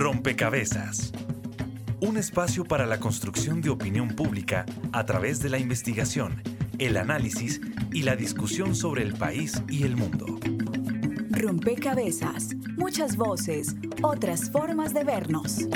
Rompecabezas. Un espacio para la construcción de opinión pública a través de la investigación, el análisis y la discusión sobre el país y el mundo. Rompecabezas, muchas voces, otras formas de vernos.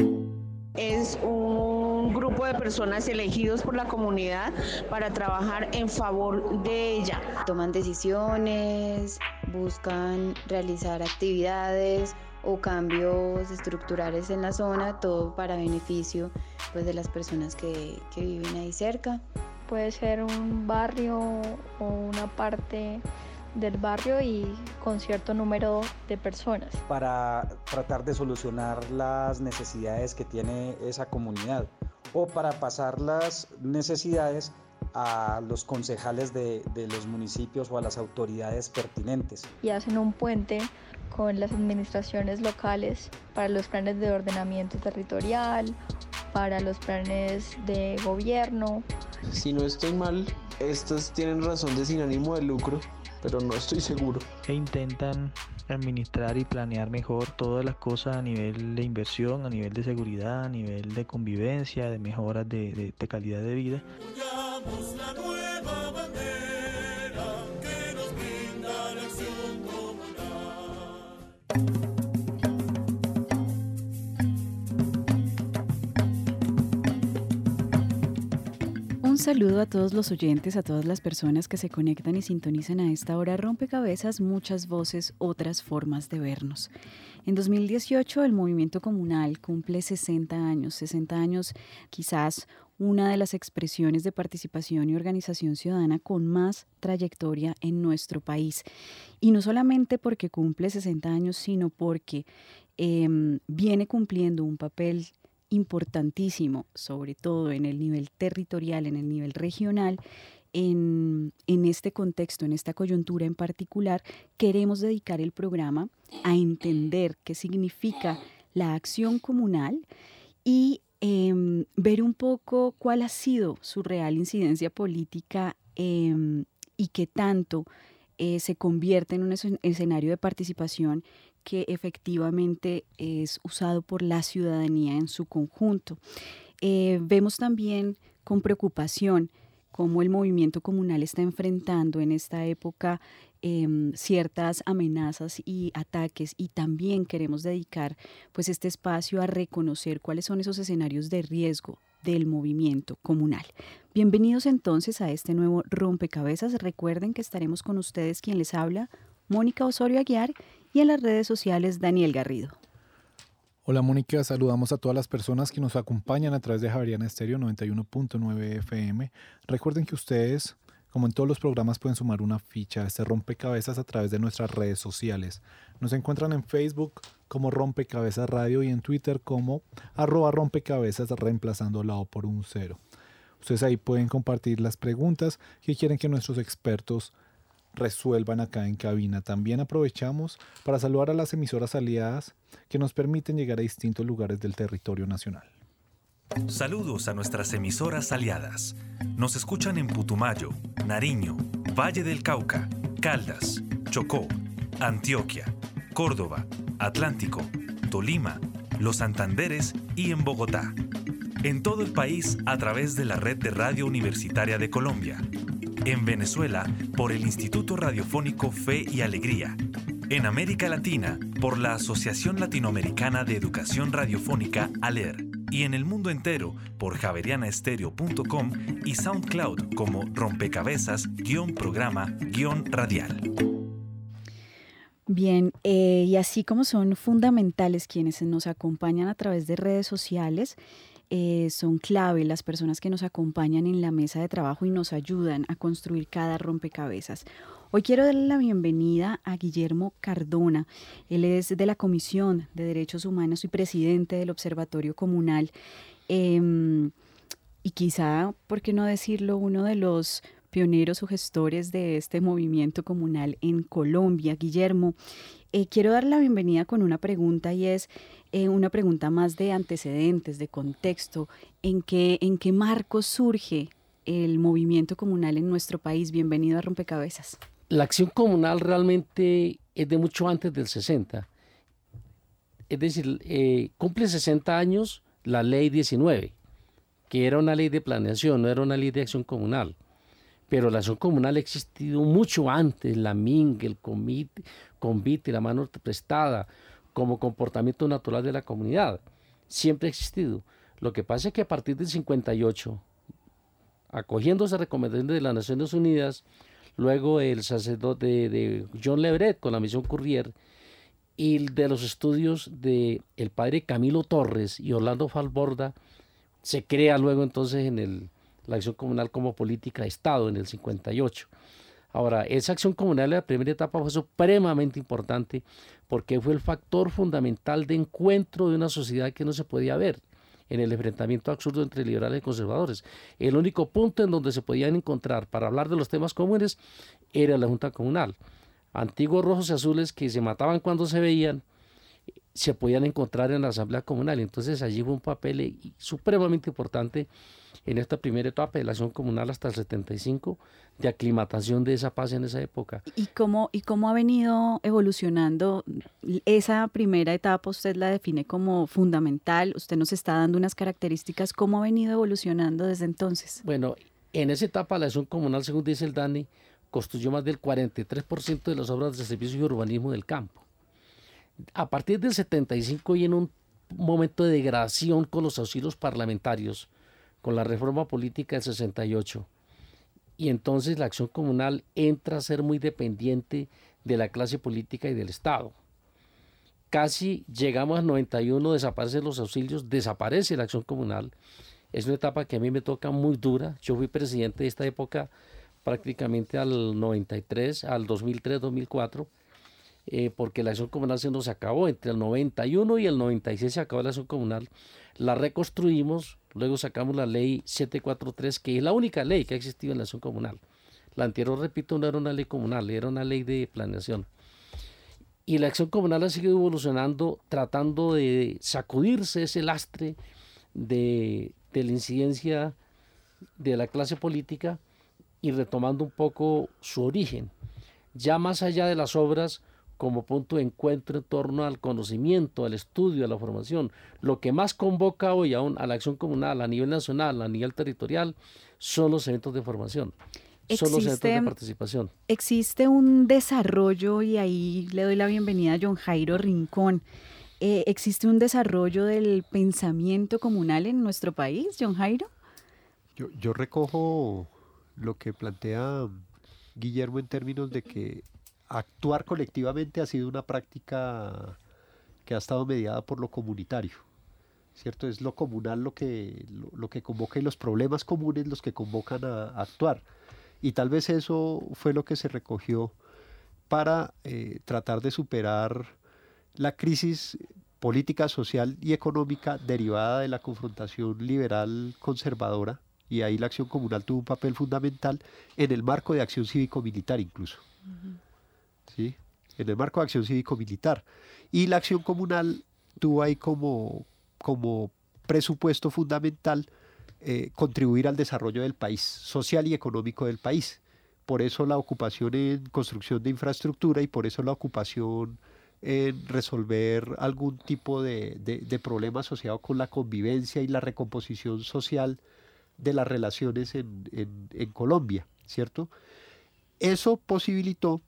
Es un grupo de personas elegidos por la comunidad para trabajar en favor de ella. Toman decisiones, buscan realizar actividades o cambios estructurales en la zona, todo para beneficio pues, de las personas que, que viven ahí cerca. Puede ser un barrio o una parte del barrio y con cierto número de personas. Para tratar de solucionar las necesidades que tiene esa comunidad o para pasar las necesidades a los concejales de, de, los municipios o a las autoridades pertinentes. Y hacen un puente con las administraciones locales para los planes de ordenamiento territorial, para los planes de gobierno. Si no estoy mal, estos tienen razón de sin ánimo de lucro, pero no estoy seguro. E intentan administrar y planear mejor todas las cosas a nivel de inversión, a nivel de seguridad, a nivel de convivencia, de mejoras de, de, de calidad de vida. Un saludo a todos los oyentes, a todas las personas que se conectan y sintonizan a esta hora rompecabezas, muchas voces, otras formas de vernos. En 2018 el movimiento comunal cumple 60 años, 60 años quizás una de las expresiones de participación y organización ciudadana con más trayectoria en nuestro país. Y no solamente porque cumple 60 años, sino porque eh, viene cumpliendo un papel importantísimo, sobre todo en el nivel territorial, en el nivel regional, en, en, este contexto, en esta coyuntura en particular, queremos dedicar el programa a entender qué significa la acción comunal y eh, ver un poco cuál ha sido su real incidencia política eh, y qué tanto eh, se convierte en un escenario de participación que efectivamente es usado por la ciudadanía en su conjunto. Eh, vemos también con preocupación cómo el movimiento comunal está enfrentando en esta época eh, ciertas amenazas y ataques y también queremos dedicar pues este espacio a reconocer cuáles son esos escenarios de riesgo del movimiento comunal. Bienvenidos entonces a este nuevo rompecabezas. Recuerden que estaremos con ustedes quien les habla, Mónica Osorio Aguiar y en las redes sociales Daniel Garrido. Hola Mónica, saludamos a todas las personas que nos acompañan a través de Javeriana Estéreo 91.9 FM. Recuerden que ustedes, como en todos los programas, pueden sumar una ficha a este rompecabezas a través de nuestras redes sociales. Nos encuentran en Facebook como Rompecabezas Radio y en Twitter como arroba rompecabezas reemplazando la O por un cero. Ustedes ahí pueden compartir las preguntas que quieren que nuestros expertos resuelvan acá en cabina. También aprovechamos para saludar a las emisoras aliadas que nos permiten llegar a distintos lugares del territorio nacional. Saludos a nuestras emisoras aliadas. Nos escuchan en Putumayo, Nariño, Valle del Cauca, Caldas, Chocó, Antioquia, Córdoba, Atlántico, Tolima, Los Santanderes y en Bogotá. En todo el país a través de la red de Radio Universitaria de Colombia en Venezuela por el Instituto Radiofónico Fe y Alegría, en América Latina por la Asociación Latinoamericana de Educación Radiofónica ALER y en el mundo entero por javerianaestereo.com y SoundCloud como rompecabezas-programa-radial. Bien, eh, y así como son fundamentales quienes nos acompañan a través de redes sociales, eh, son clave las personas que nos acompañan en la mesa de trabajo y nos ayudan a construir cada rompecabezas. Hoy quiero darle la bienvenida a Guillermo Cardona. Él es de la Comisión de Derechos Humanos y presidente del Observatorio Comunal. Eh, y quizá, ¿por qué no decirlo?, uno de los pioneros o gestores de este movimiento comunal en Colombia. Guillermo, eh, quiero dar la bienvenida con una pregunta y es eh, una pregunta más de antecedentes, de contexto. ¿En qué, ¿En qué marco surge el movimiento comunal en nuestro país? Bienvenido a Rompecabezas. La acción comunal realmente es de mucho antes del 60. es decir, eh, cumple 60 años la ley 19, que era una ley de planeación, no era una ley de acción comunal. Pero la acción comunal ha existido mucho antes, la MING, el CONVIT, la mano prestada, como comportamiento natural de la comunidad. Siempre ha existido. Lo que pasa es que a partir del 58, acogiendo esa recomendación de las Naciones Unidas, luego el sacerdote de, John Lebret con la misión Courrier y de los estudios de padre Camilo Torres y Orlando Falborda, se crea luego entonces en el, la acción comunal como política de Estado en el 58. Ahora, esa acción comunal en la primera etapa fue supremamente importante porque fue el factor fundamental de encuentro de una sociedad que no se podía ver en el enfrentamiento absurdo entre liberales y conservadores. El único punto en donde se podían encontrar para hablar de los temas comunes era la Junta Comunal. Antiguos rojos y azules que se mataban cuando se veían, se podían encontrar en la Asamblea Comunal. Entonces allí fue un papel eh, supremamente importante en esta primera etapa de la acción comunal hasta el 75, de aclimatación de esa paz en esa época. ¿Y cómo, ¿Y cómo ha venido evolucionando esa primera etapa? Usted la define como fundamental, usted nos está dando unas características, ¿cómo ha venido evolucionando desde entonces? Bueno, en esa etapa la acción comunal, según dice el DANI, construyó más del 43% de las obras de servicio y urbanismo del campo. A partir del 75 y en un momento de degradación con los auxilios parlamentarios, con la reforma política del 68. Y entonces la acción comunal entra a ser muy dependiente de la clase política y del Estado. Casi llegamos al 91, desaparecen los auxilios, desaparece la acción comunal. Es una etapa que a mí me toca muy dura. Yo fui presidente de esta época prácticamente al 93, al 2003, 2004, eh, porque la acción comunal se nos acabó. Entre el 91 y el 96 se acabó la acción comunal. La reconstruimos, Luego sacamos la ley 743, que es la única ley que ha existido en la acción comunal. La anterior, repito, no era una ley comunal, era una ley de planeación. Y la acción comunal ha seguido evolucionando, tratando de sacudirse ese lastre de, de la incidencia de la clase política y retomando un poco su origen. Ya más allá de las obras, como punto de encuentro en torno al conocimiento, al estudio, a la formación. Lo que más convoca hoy a, a la acción comunal a nivel nacional, a nivel territorial, son los eventos de formación. son los eventos de participación. Existe un desarrollo, y ahí le doy la bienvenida a John Jairo Rincón. Eh, ¿Existe un desarrollo del pensamiento comunal en nuestro país, John Jairo? Yo, yo recojo lo que plantea Guillermo en términos de que actuar colectivamente ha sido una práctica que ha estado mediada por lo comunitario. ¿Cierto? Es lo comunal lo que, lo, que convoca y los problemas comunes los que convocan a, actuar. Y tal vez eso fue lo que se recogió para eh, tratar de superar la crisis política, social y económica derivada de la confrontación liberal conservadora, y ahí la acción comunal tuvo un papel fundamental en el marco de acción cívico-militar incluso. ¿Sí? en el marco de acción cívico-militar. Y la acción comunal tuvo ahí como, como presupuesto fundamental eh, contribuir al desarrollo del país, social y económico del país. Por eso la ocupación en construcción de infraestructura y por eso la ocupación en resolver algún tipo de, de, problema asociado con la convivencia y la recomposición social de las relaciones en, en, en Colombia, ¿cierto? Eso posibilitó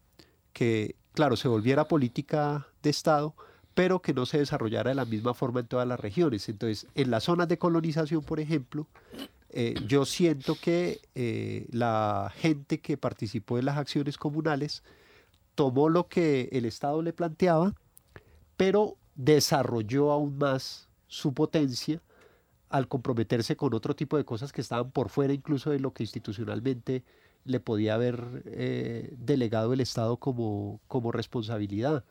que, claro, se volviera política de Estado, pero que no se desarrollara de la misma forma en todas las regiones. Entonces, en las zonas de colonización, por ejemplo, eh, yo siento que eh, la gente que participó en las acciones comunales tomó lo que el Estado le planteaba, pero desarrolló aún más su potencia al comprometerse con otro tipo de cosas que estaban por fuera incluso de lo que institucionalmente le podía haber eh, delegado el Estado como, como responsabilidad.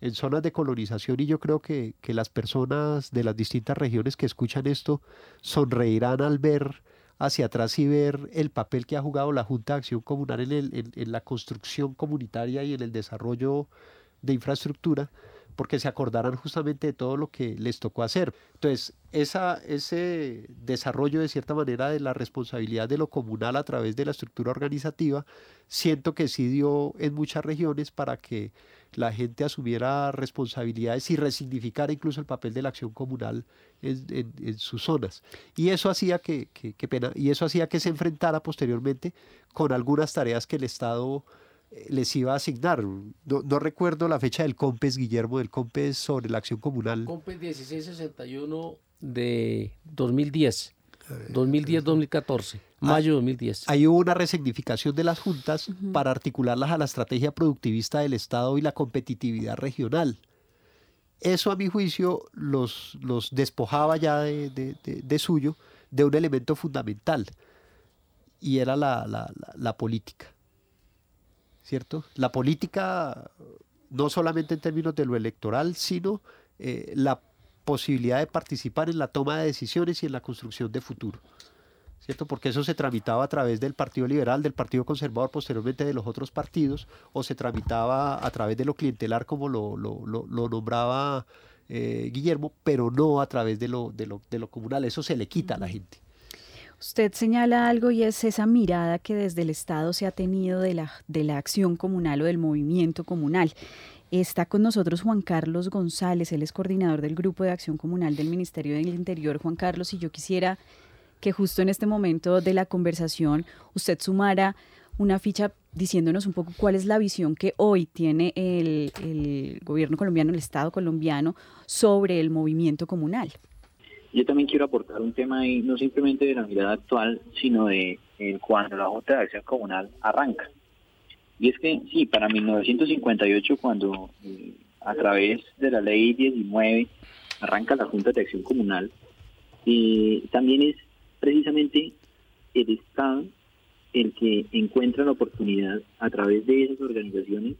En zonas de colonización y yo creo que, que, las personas de las distintas regiones que escuchan esto sonreirán al ver hacia atrás y ver el papel que ha jugado la Junta de Acción Comunal en, el, en la construcción comunitaria y en el desarrollo de infraestructura porque se acordarán justamente de todo lo que les tocó hacer. Entonces, ese desarrollo de cierta manera de la responsabilidad de lo comunal a través de la estructura organizativa, siento que sí dio en muchas regiones para que la gente asumiera responsabilidades y resignificara incluso el papel de la acción comunal en, sus zonas. Y eso hacía que, y eso hacía que se enfrentara posteriormente con algunas tareas que el Estado les iba a asignar. No, recuerdo la fecha del COMPES, Guillermo, del COMPES sobre la acción comunal. COMPES 1661 de 2010. 2010-2014, mayo de 2010. Ahí hubo una resignificación de las juntas para articularlas a la estrategia productivista del Estado y la competitividad regional. Eso, a mi juicio, los, los despojaba ya de, suyo de un elemento fundamental, y era la, política. ¿Cierto? La política, no solamente en términos de lo electoral, sino eh, la posibilidad de participar en la toma de decisiones y en la construcción de futuro. ¿cierto? Porque eso se tramitaba a través del Partido Liberal, del Partido Conservador, posteriormente de los otros partidos, o se tramitaba a través de lo clientelar, como lo, lo, nombraba eh, Guillermo, pero no a través de lo, de, lo, de lo comunal. Eso se le quita a la gente. Usted señala algo y es esa mirada que desde el Estado se ha tenido de la, de la acción comunal o del movimiento comunal. Está con nosotros Juan Carlos González, él es coordinador del Grupo de Acción Comunal del Ministerio del Interior. Juan Carlos, y yo quisiera que justo en este momento de la conversación usted sumara una ficha diciéndonos un poco cuál es la visión que hoy tiene el, gobierno colombiano, el Estado colombiano, sobre el movimiento comunal. Yo también quiero aportar un tema ahí, no simplemente de la mirada actual, sino de cuando la Junta de Acción Comunal arranca. Y es que, sí, para 1958, cuando eh, a través de la ley 19 arranca la Junta de Acción Comunal, eh, también es precisamente el Estado el que encuentra la oportunidad a través de esas organizaciones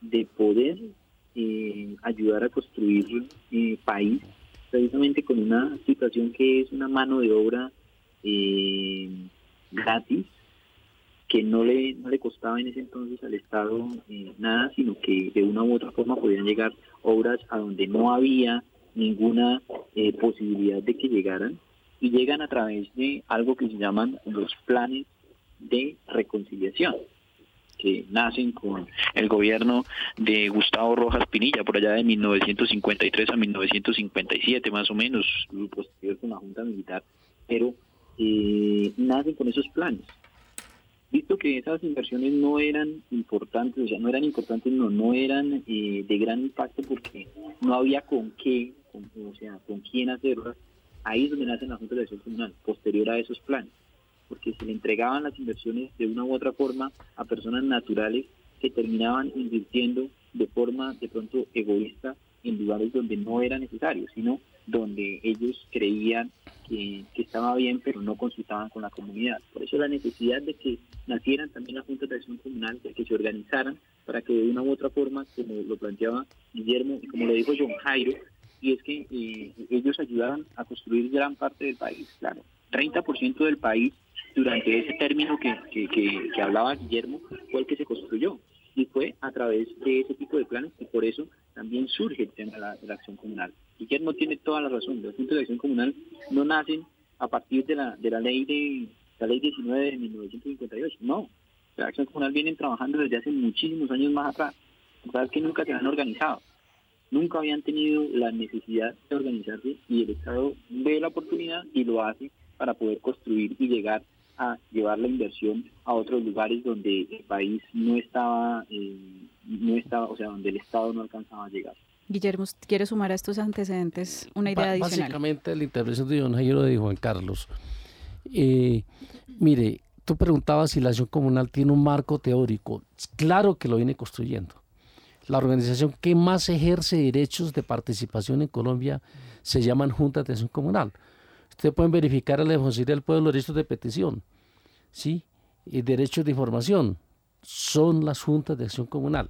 de poder eh, ayudar a construir eh, país precisamente con una situación que es una mano de obra eh, gratis que no le no le costaba en ese entonces al Estado nada sino que de una u otra forma podían llegar obras a donde no había ninguna posibilidad de que llegaran y llegan a través de algo que se llaman los planes de reconciliación que nacen con el gobierno de Gustavo Rojas Pinilla por allá de 1953 a 1957 más o menos, posterior con la Junta Militar, pero eh, nacen con esos planes. Visto que esas inversiones no eran importantes, o sea, no eran importantes, no, no eran eh, de gran impacto porque no había con qué, o sea, con quién hacerlas, Ahí es donde nacen las juntas de acción comunal, posterior a esos planes, porque se le entregaban las inversiones de una u otra forma a personas naturales que terminaban invirtiendo de forma de pronto egoísta en lugares donde no era necesario, sino donde ellos creían que, estaba bien, pero no consultaban con la comunidad. Por eso la necesidad de que nacieran también las juntas de acción comunal, de que se organizaran para que de una u otra forma, como lo planteaba Guillermo y como lo dijo John Jairo, y es que eh, ellos ayudaron a construir gran parte del país, claro. 30% del país durante ese término que, que, hablaba Guillermo fue el que se construyó y fue a través de ese tipo de planes y por eso también surge el tema de la, acción comunal. Guillermo tiene toda la razón, los puntos de acción comunal no nacen a partir de la, de la ley de la ley 19 de 1958, no. La acción comunal vienen trabajando desde hace muchísimos años más atrás. Sabes que nunca se han organizado nunca habían tenido la necesidad de organizarse y el Estado ve la oportunidad y lo hace para poder construir y llegar a llevar la inversión a otros lugares donde el país no estaba, eh, no estaba, o sea, donde el Estado no alcanzaba a llegar. Guillermo, ¿quiere sumar a estos antecedentes una idea adicional? Básicamente la intervención de Don Jairo de Juan Carlos. Eh, mire, tú preguntabas si la acción comunal tiene un marco teórico. Claro que lo viene construyendo. La organización que más ejerce derechos de participación en Colombia se llaman Juntas de Acción Comunal. Ustedes pueden verificar en la Defensoría del Pueblo derechos de petición, ¿sí? Y derechos de información. Son las Juntas de Acción Comunal.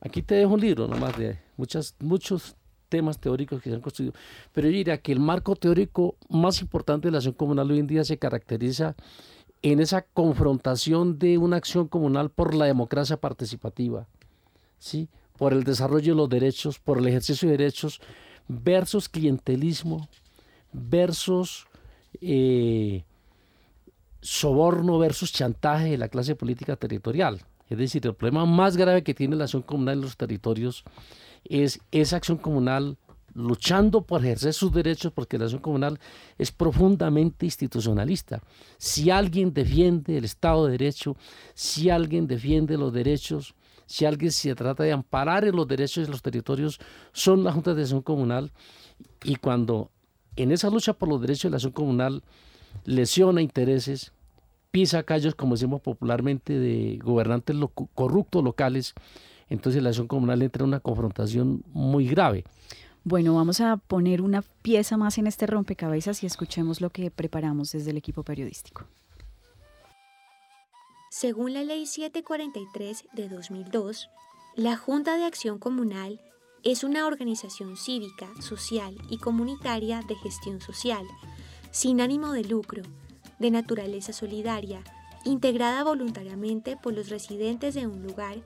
Aquí te dejo un libro nomás de muchas, muchos temas teóricos que se han construido. Pero yo diría que el marco teórico más importante de la acción comunal hoy en día se caracteriza en esa confrontación de una acción comunal por la democracia participativa ¿sí? por el desarrollo de los derechos, por el ejercicio de derechos, versus clientelismo, versus eh, soborno, versus chantaje de la clase política territorial. Es decir, el problema más grave que tiene la acción comunal en los territorios es esa acción comunal luchando por ejercer sus derechos, porque la acción comunal es profundamente institucionalista. Si alguien defiende el Estado de Derecho, si alguien defiende los derechos, si alguien se trata de amparar en los derechos de los territorios, son las juntas de acción comunal. Y cuando en esa lucha por los derechos de la acción comunal lesiona intereses, pisa callos, como decimos popularmente, de gobernantes corruptos locales, entonces la acción comunal entra en una confrontación muy grave. Bueno, vamos a poner una pieza más en este rompecabezas y escuchemos lo que preparamos desde el equipo periodístico. Según la Ley 743 de 2002, la Junta de Acción Comunal es una organización cívica, social y comunitaria de gestión social, sin ánimo de lucro, de naturaleza solidaria, integrada voluntariamente por los residentes de un lugar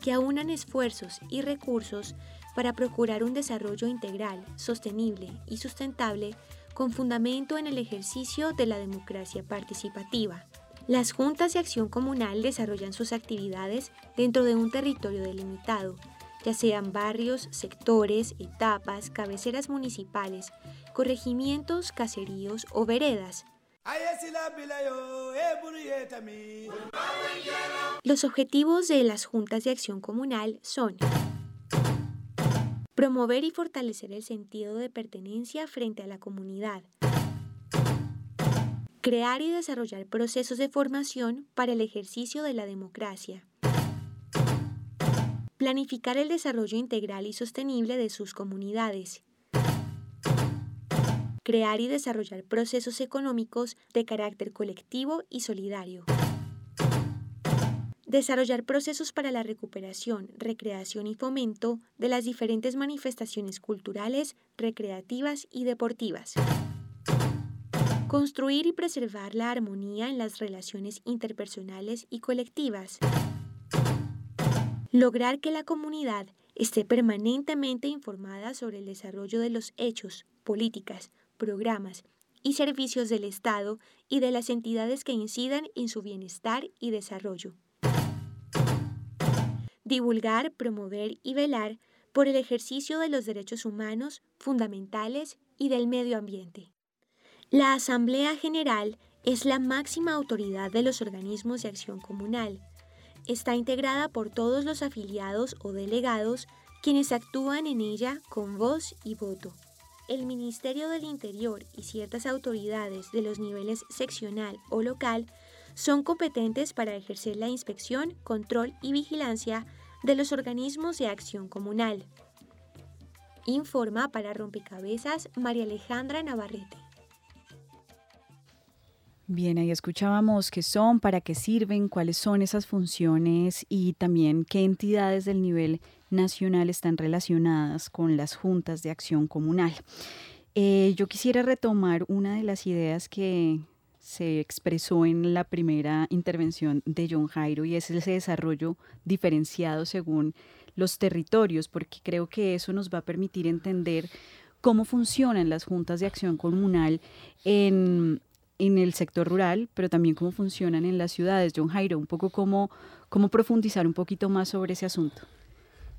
que aunan esfuerzos y recursos para procurar un desarrollo integral, sostenible y sustentable con fundamento en el ejercicio de la democracia participativa. Las juntas de acción comunal desarrollan sus actividades dentro de un territorio delimitado, ya sean barrios, sectores, etapas, cabeceras municipales, corregimientos, caseríos o veredas. Los objetivos de las juntas de acción comunal son Promover y fortalecer el sentido de pertenencia frente a la comunidad. Crear y desarrollar procesos de formación para el ejercicio de la democracia. Planificar el desarrollo integral y sostenible de sus comunidades. Crear y desarrollar procesos económicos de carácter colectivo y solidario. Desarrollar procesos para la recuperación, recreación y fomento de las diferentes manifestaciones culturales, recreativas y deportivas. Construir y preservar la armonía en las relaciones interpersonales y colectivas. Lograr que la comunidad esté permanentemente informada sobre el desarrollo de los hechos, políticas, programas y servicios del Estado y de las entidades que incidan en su bienestar y desarrollo divulgar, promover y velar por el ejercicio de los derechos humanos fundamentales y del medio ambiente. La Asamblea General es la máxima autoridad de los organismos de acción comunal. Está integrada por todos los afiliados o delegados quienes actúan en ella con voz y voto. El Ministerio del Interior y ciertas autoridades de los niveles seccional o local son competentes para ejercer la inspección, control y vigilancia de los organismos de acción comunal. Informa para Rompecabezas María Alejandra Navarrete. Bien, ahí escuchábamos qué son, para qué sirven, cuáles son esas funciones y también qué entidades del nivel nacional están relacionadas con las juntas de acción comunal. Eh, yo quisiera retomar una de las ideas que se expresó en la primera intervención de John Jairo y es ese desarrollo diferenciado según los territorios, porque creo que eso nos va a permitir entender cómo funcionan las juntas de acción comunal en, el sector rural, pero también cómo funcionan en las ciudades. John Jairo, un poco cómo, cómo profundizar un poquito más sobre ese asunto.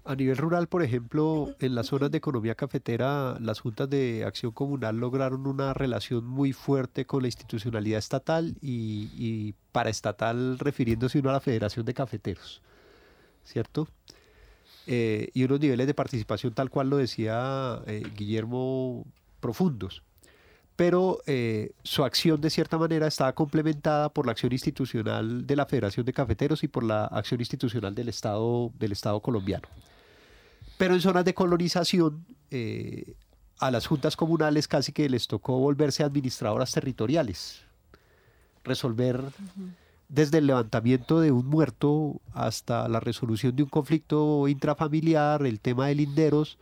A nivel rural, por ejemplo, en las zonas de economía cafetera, las juntas de acción comunal lograron una relación muy fuerte con la institucionalidad estatal y, para estatal refiriéndose uno a la Federación de Cafeteros, ¿cierto? Eh, y unos niveles de participación tal cual lo decía eh, Guillermo profundos. Pero eh, su acción de cierta manera estaba complementada por la acción institucional de la Federación de Cafeteros y por la acción institucional del Estado, del Estado colombiano. Pero en zonas de colonización, eh, a las juntas comunales casi que les tocó volverse administradoras territoriales, resolver desde el levantamiento de un muerto hasta la resolución de un conflicto intrafamiliar, el tema de linderos,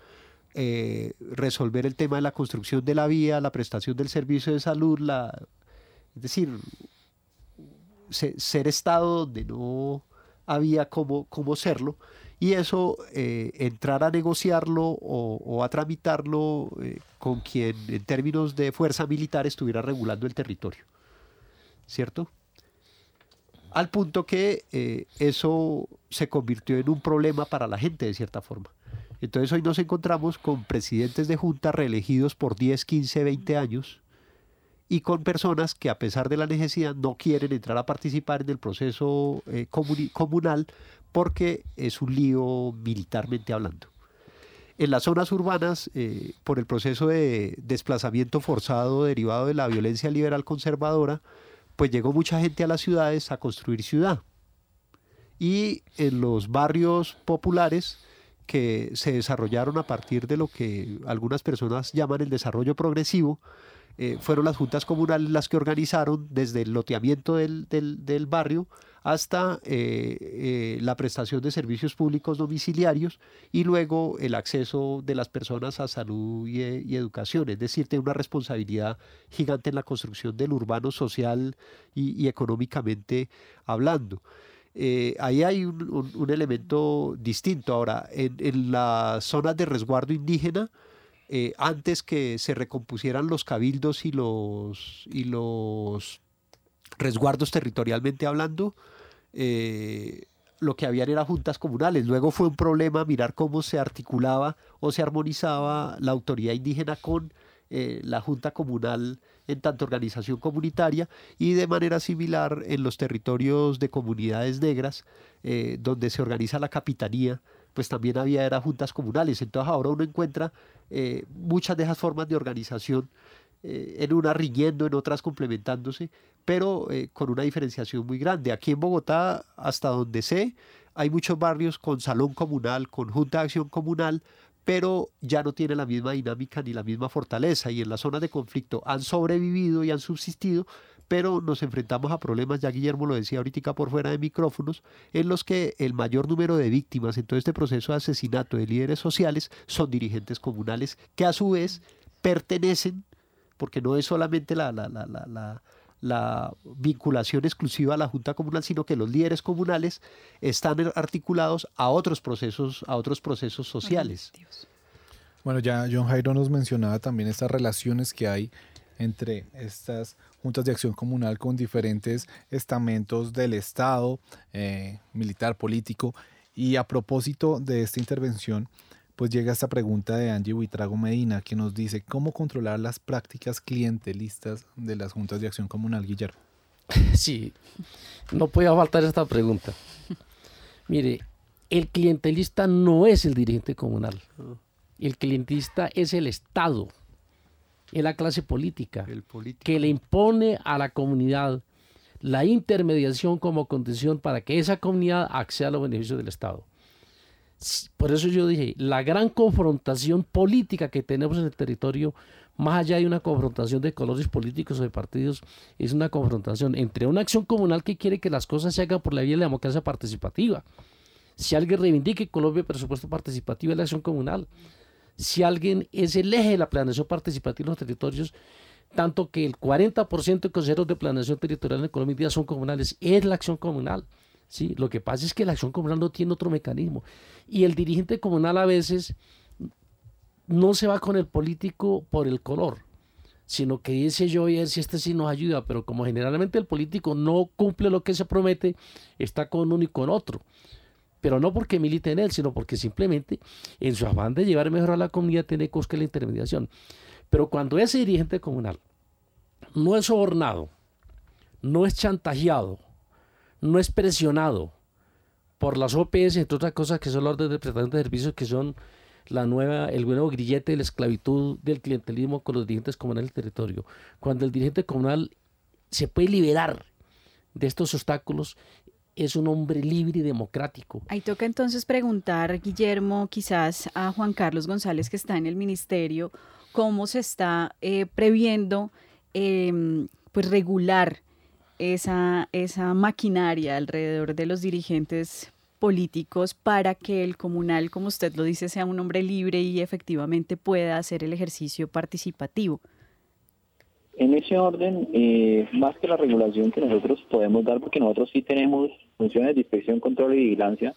eh, resolver el tema de la construcción de la vía, la prestación del servicio de salud, es decir, ser estado donde no había cómo, cómo serlo y eso eh, entrar a negociarlo o, a tramitarlo eh, con quien en términos de fuerza militar estuviera regulando el territorio. ¿Cierto? al punto que eso se convirtió en un problema para la gente de cierta forma. Entonces hoy nos encontramos con presidentes de junta reelegidos por 10, 15, 20 años y con personas que a pesar de la necesidad no quieren entrar a participar en el proceso eh, comunal porque es un lío militarmente hablando. En las zonas urbanas, eh, por el proceso de desplazamiento forzado derivado de la violencia liberal conservadora, pues llegó mucha gente a las ciudades a construir ciudad. Y en los barrios populares que se desarrollaron a partir de lo que algunas personas llaman el desarrollo progresivo, eh, fueron las juntas comunales las que organizaron desde el loteamiento del, del, barrio hasta eh, eh, la prestación de servicios públicos domiciliarios y luego el acceso de las personas a salud y, educación. Es decir, tiene una responsabilidad gigante en la construcción del urbano social y, económicamente hablando. Ahí hay un, elemento distinto. Ahora, en, las zonas de resguardo indígena, eh, antes que se recompusieran los cabildos y los, y los resguardos territorialmente hablando, eh, lo que habían eran juntas comunales. Luego fue un problema mirar cómo se articulaba o se armonizaba la autoridad indígena con eh, la junta comunal en tanto organización comunitaria y de manera similar en los territorios de comunidades negras, donde se organiza la capitanía pues también había era juntas comunales. Entonces ahora uno encuentra eh, muchas de esas formas de organización, eh, en unas riñendo, en otras complementándose, pero eh, con una diferenciación muy grande. Aquí en Bogotá, hasta donde sé, hay muchos barrios con salón comunal, con junta de acción comunal, pero ya no tiene la misma dinámica ni la misma fortaleza y en las zonas de conflicto han sobrevivido y han subsistido, pero nos enfrentamos a problemas, ya Guillermo lo decía ahorita por fuera de micrófonos, en los que el mayor número de víctimas en todo este proceso de asesinato de líderes sociales son dirigentes comunales que a su vez pertenecen, porque no es solamente la, la, la vinculación exclusiva a la Junta Comunal, sino que los líderes comunales están articulados a otros procesos, a otros procesos sociales. Bueno, ya John Jairo nos mencionaba también estas relaciones que hay entre estas juntas de acción comunal con diferentes estamentos del Estado, eh, militar, político. Y a propósito de esta intervención, pues llega esta pregunta de Angie Buitrago Medina, que nos dice cómo controlar las prácticas clientelistas de las juntas de acción comunal, Guillermo. Sí, no puede faltar esta pregunta. Mire, el clientelista no es el dirigente comunal. El clientelista es el Estado es la clase política, que le impone a la comunidad la intermediación como condición para que esa comunidad acceda a los beneficios del Estado. Por eso yo dije, la gran confrontación política que tenemos en el territorio, más allá de una confrontación de colores políticos o de partidos, es una confrontación entre una acción comunal que quiere que las cosas se hagan por la vía de la democracia participativa. Si alguien reivindique Colombia presupuesto participativo es la acción comunal si alguien es el eje de la planeación participativa en los territorios, tanto que el 40% de consejeros de planeación territorial en Colombia son comunales, es la acción comunal. ¿Sí? Lo que pasa es que la acción comunal no tiene otro mecanismo. Y el dirigente comunal a veces no se va con el político por el color, sino que dice yo, y si este sí nos ayuda, pero como generalmente el político no cumple lo que se promete, está con uno y con otro pero no porque milite en él, sino porque simplemente en su afán de llevar mejor a la comunidad tiene que la intermediación. Pero cuando ese dirigente comunal no es sobornado, no es chantajeado, no es presionado por las OPS, entre otras cosas que son las órdenes de prestación de servicios, que son la nueva, el nuevo grillete de la esclavitud del clientelismo con los dirigentes comunales del territorio. Cuando el dirigente comunal se puede liberar de estos obstáculos es un hombre libre y democrático. Ahí toca entonces preguntar, Guillermo, quizás a Juan Carlos González, que está en el ministerio, cómo se está eh, previendo em, pues regular esa, esa maquinaria alrededor de los dirigentes políticos para que el comunal, como usted lo dice, sea un hombre libre y efectivamente pueda hacer el ejercicio participativo. En ese orden, eh, más que la regulación que nosotros podemos dar, porque nosotros sí tenemos funciones de inspección, control y vigilancia,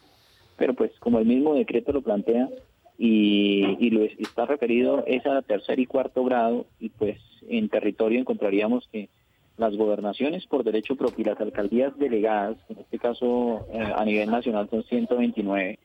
pero pues como el mismo decreto lo plantea y, lo está referido es a tercer y cuarto grado y pues en territorio encontraríamos que las gobernaciones por derecho propio y las alcaldías delegadas, en este caso eh, a nivel nacional son 129,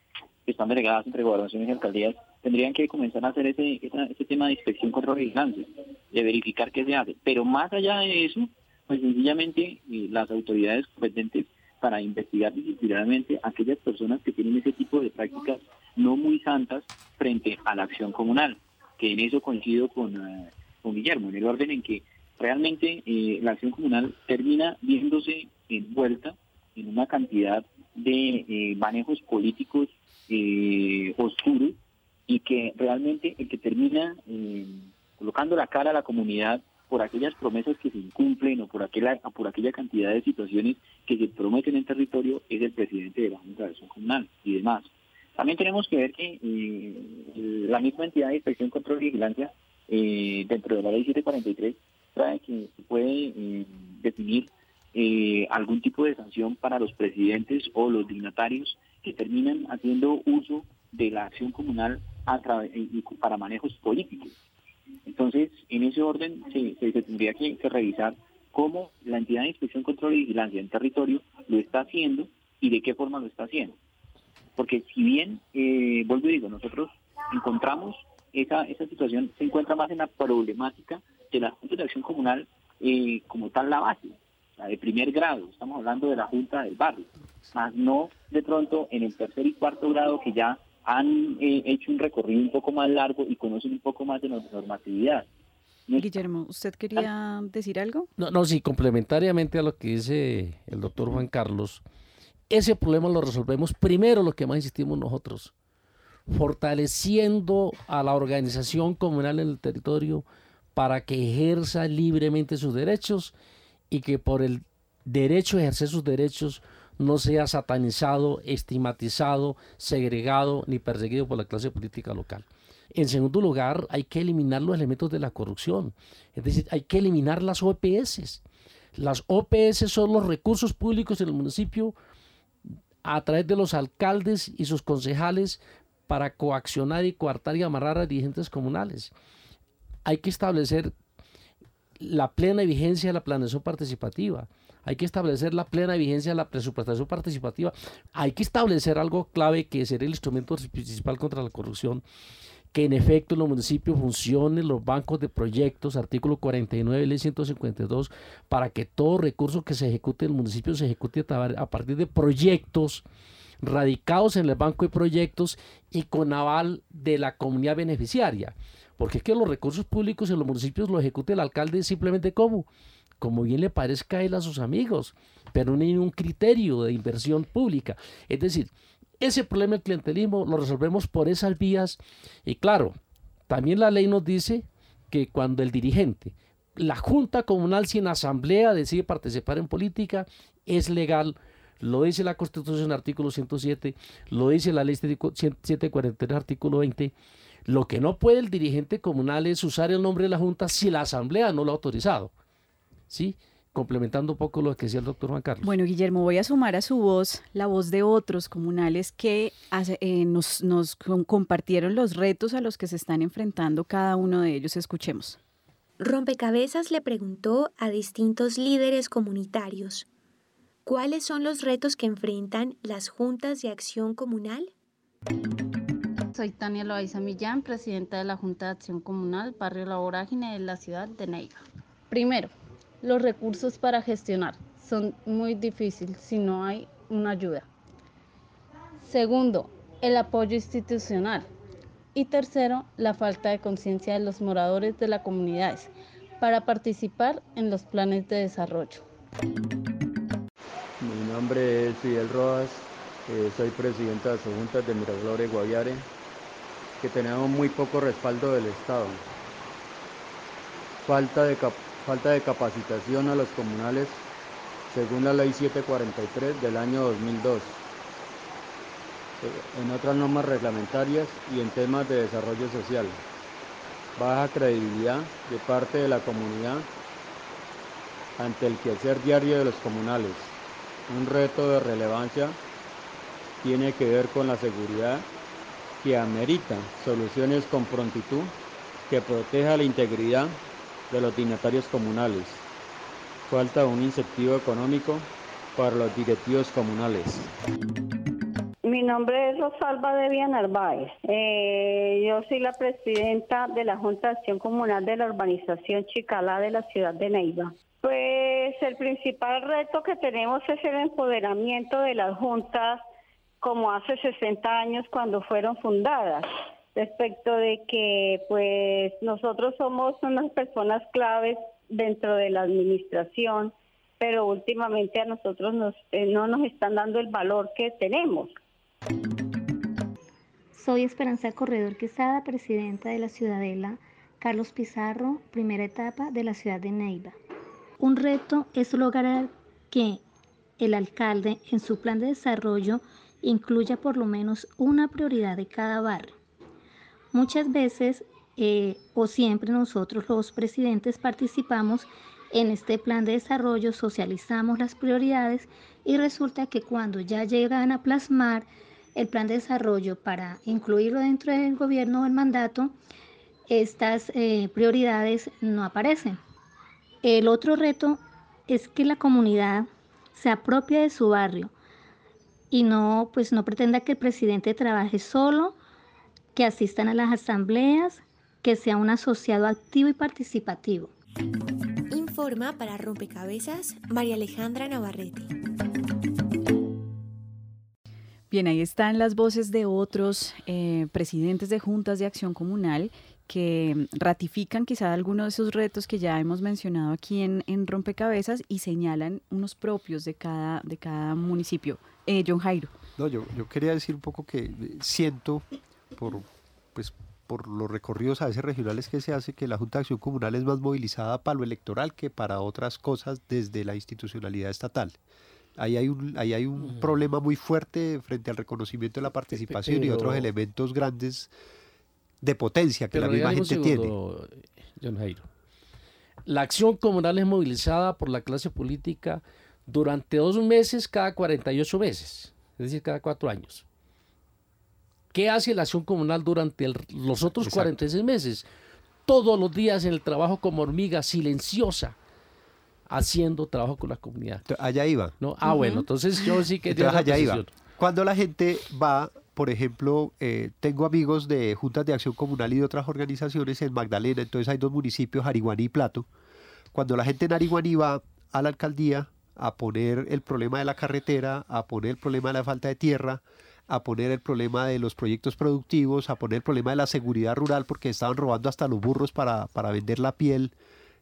que están delegadas entre gobernaciones y alcaldías, tendrían que comenzar a hacer ese, ese tema de inspección, control y vigilancia, de verificar qué se hace. Pero más allá de eso, pues sencillamente eh, las autoridades competentes para investigar disciplinariamente aquellas personas que tienen ese tipo de prácticas no muy santas frente a la acción comunal, que en eso coincido con, eh, con Guillermo, en el orden en que realmente eh, la acción comunal termina viéndose envuelta en una cantidad de eh, manejos políticos eh, oscuros y que realmente el que termina colocando la cara a la comunidad por aquellas promesas que se incumplen o por aquella, por aquella cantidad de situaciones que se prometen en territorio es el presidente de la Junta de Acción Comunal y demás. También tenemos que ver que la misma entidad de inspección, control y vigilancia dentro de la ley 743 que se puede eh, definir eh, algún tipo de sanción para los presidentes o los dignatarios que terminan haciendo uso de la acción comunal a para manejos políticos. Entonces, en ese orden se, tendría que, revisar cómo la entidad de inspección, control y vigilancia en territorio lo está haciendo y de qué forma lo está haciendo. Porque si bien, eh, vuelvo y digo, nosotros encontramos esa, esa situación, se encuentra más en la problemática de la Junta de Acción Comunal eh, como tal la base, la de primer grado, estamos hablando de la Junta del Barrio, más no de pronto en el tercer y cuarto grado que ya han eh, hecho un recorrido un poco más largo y conocen un poco más de la normatividad. Guillermo, ¿usted quería decir algo? No, no, sí, complementariamente a lo que dice el doctor Juan Carlos, ese problema lo resolvemos primero lo que más insistimos nosotros, fortaleciendo a la organización comunal en el territorio, para que ejerza libremente sus derechos y que por el derecho a ejercer sus derechos no sea satanizado, estigmatizado, segregado ni perseguido por la clase política local. En segundo lugar, hay que eliminar los elementos de la corrupción, es decir, hay que eliminar las OPS. Las OPS son los recursos públicos del municipio a través de los alcaldes y sus concejales para coaccionar y coartar y amarrar a dirigentes comunales hay que establecer la plena vigencia de la planeación participativa. Hay que establecer la plena vigencia de la presupuestación participativa. Hay que establecer algo clave que sería el instrumento principal contra la corrupción, que en efecto en los municipios funcionen los bancos de proyectos, artículo 49, ley 152, para que todo recurso que se ejecute en el municipio se ejecute a partir de proyectos radicados en el banco de proyectos y con aval de la comunidad beneficiaria. Porque es que los recursos públicos en los municipios los ejecuta el alcalde simplemente como, como bien le parezca a él a sus amigos, pero no hay un criterio de inversión pública. Es decir, ese problema del clientelismo lo resolvemos por esas vías y claro, también la ley nos dice que cuando el dirigente, la Junta Comunal sin asamblea decide participar en política, es legal lo dice la Constitución artículo 107, lo dice la ley 743 artículo 20, lo que no puede el dirigente comunal es usar el nombre de la Junta si la Asamblea no lo ha autorizado. ¿Sí? complementando un poco lo que decía el doctor Juan Carlos. Bueno, Guillermo, voy a sumar a su voz la voz de otros comunales que eh, nos, nos compartieron los retos a los que se están enfrentando cada uno de ellos. Escuchemos. Rompecabezas le preguntó a distintos líderes comunitarios, ¿cuáles son los retos que enfrentan las juntas de acción comunal? Soy Tania Loaiza Millán, presidenta de la Junta de Acción Comunal Barrio La Vorágine de la ciudad de Neiva. Primero, los recursos para gestionar son muy difíciles si no hay una ayuda. Segundo, el apoyo institucional. Y tercero, la falta de conciencia de los moradores de las comunidades para participar en los planes de desarrollo. Mi nombre es Fidel Rojas, eh, soy presidenta de las juntas de Miraflores Guaviare que tenemos muy poco respaldo del Estado. Falta de, falta de capacitación a los comunales según la ley 743 del año 2002 eh, en otras normas reglamentarias y en temas de desarrollo social. Baja credibilidad de parte de la comunidad ante el quehacer diario de los comunales. Un reto de relevancia tiene que ver con la seguridad que amerita soluciones con prontitud que proteja la integridad de los dignatarios comunales. falta un incentivo económico para los directivos comunales. Mi nombre es Rosalba Devia Narváez. Eh, yo soy la presidenta de la Junta de Acción Comunal de la Urbanización Chicalá de la ciudad de Neiva. Pues el principal reto que tenemos es el empoderamiento de las juntas como hace 60 años cuando fueron fundadas, respecto de que pues nosotros somos unas personas claves dentro de la administración, pero últimamente a nosotros nos, eh, no nos están dando el valor que tenemos. Soy Esperanza Corredor Quesada, presidenta de la Ciudadela Carlos Pizarro, primera etapa de la ciudad de Neiva. Un reto es lograr que el alcalde en su plan de desarrollo incluya por lo menos una prioridad de cada barrio. Muchas veces eh, o siempre nosotros los presidentes participamos en este plan de desarrollo, socializamos las prioridades y resulta que cuando ya llegan a plasmar el plan de desarrollo para incluirlo dentro del gobierno o el mandato, estas eh, prioridades no aparecen. El otro reto es que la comunidad se apropie de su barrio y no, pues no pretenda que el presidente trabaje solo, que asistan a las asambleas, que sea un asociado activo y participativo. Informa para Rompecabezas María Alejandra Navarrete. Bien, ahí están las voces de otros eh, presidentes de juntas de acción comunal que ratifican quizá algunos de esos retos que ya hemos mencionado aquí en, Rompecabezas y señalan unos propios de cada, de cada municipio. Eh, John Jairo. No, yo, yo quería decir un poco que siento por, pues, por los recorridos a veces regionales que se hace que la Junta de Acción Comunal es más movilizada para lo electoral que para otras cosas desde la institucionalidad estatal. Ahí hay un, ahí hay un problema muy fuerte frente al reconocimiento de la participación y otros elementos grandes de potencia que la misma gente tiene. John Jairo. La acción comunal es movilizada por la clase política durante dos meses cada 48 meses, es decir, cada cuatro años. ¿Qué hace la acción comunal durante los otros 46 meses? Todos los días en el trabajo como hormiga silenciosa, haciendo trabajo con la comunidad. Allá iba. ¿No? Ah, bueno, entonces yo sí que... Entonces, allá iba. Cuando la gente va, por ejemplo, eh, tengo amigos de juntas de acción comunal y de otras organizaciones en Magdalena, entonces hay dos municipios, Ariguaní y Plato. Cuando la gente en Ariguaní va a la alcaldía a poner el problema de la carretera, a poner el problema de la falta de tierra, a poner el problema de los proyectos productivos, a poner el problema de la seguridad rural porque estaban robando hasta los burros para, para vender la piel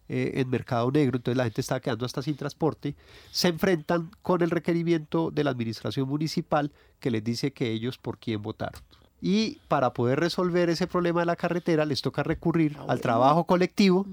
eh, en mercado negro, entonces la gente está quedando hasta sin transporte, se enfrentan con el requerimiento de la administración municipal que les dice que ellos por quién votaron. Y para poder resolver ese problema de la carretera les toca recurrir ah, al trabajo colectivo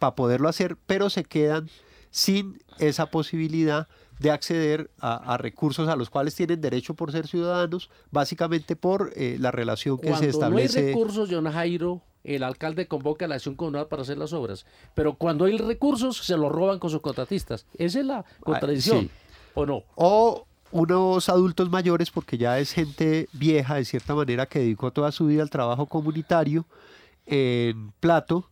para poderlo hacer, pero se quedan sin esa posibilidad de acceder a, recursos a los cuales tienen derecho por ser ciudadanos, básicamente por eh, la relación que se establece. No hay recursos, John Jairo, el alcalde convoca a la acción comunal para hacer las obras, pero cuando hay recursos se los roban con sus contratistas. Esa es la ah, contradicción, ¿o no? O unos adultos mayores, porque ya es gente vieja de cierta manera que dedicó toda su vida al trabajo comunitario en Plato,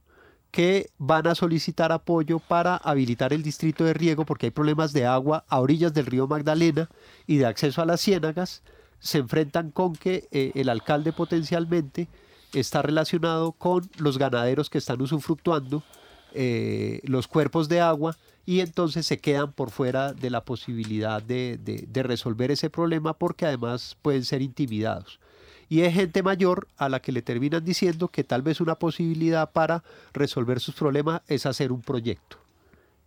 que van a solicitar apoyo para habilitar el distrito de riego porque hay problemas de agua a orillas del río Magdalena y de acceso a las ciénagas, se enfrentan con que eh, el alcalde potencialmente está relacionado con los ganaderos que están usufructuando eh, los cuerpos de agua y entonces se quedan por fuera de la posibilidad de, de resolver ese problema porque además pueden ser intimidados y es gente mayor a la que le terminan diciendo que tal vez una posibilidad para resolver sus problemas es hacer un proyecto.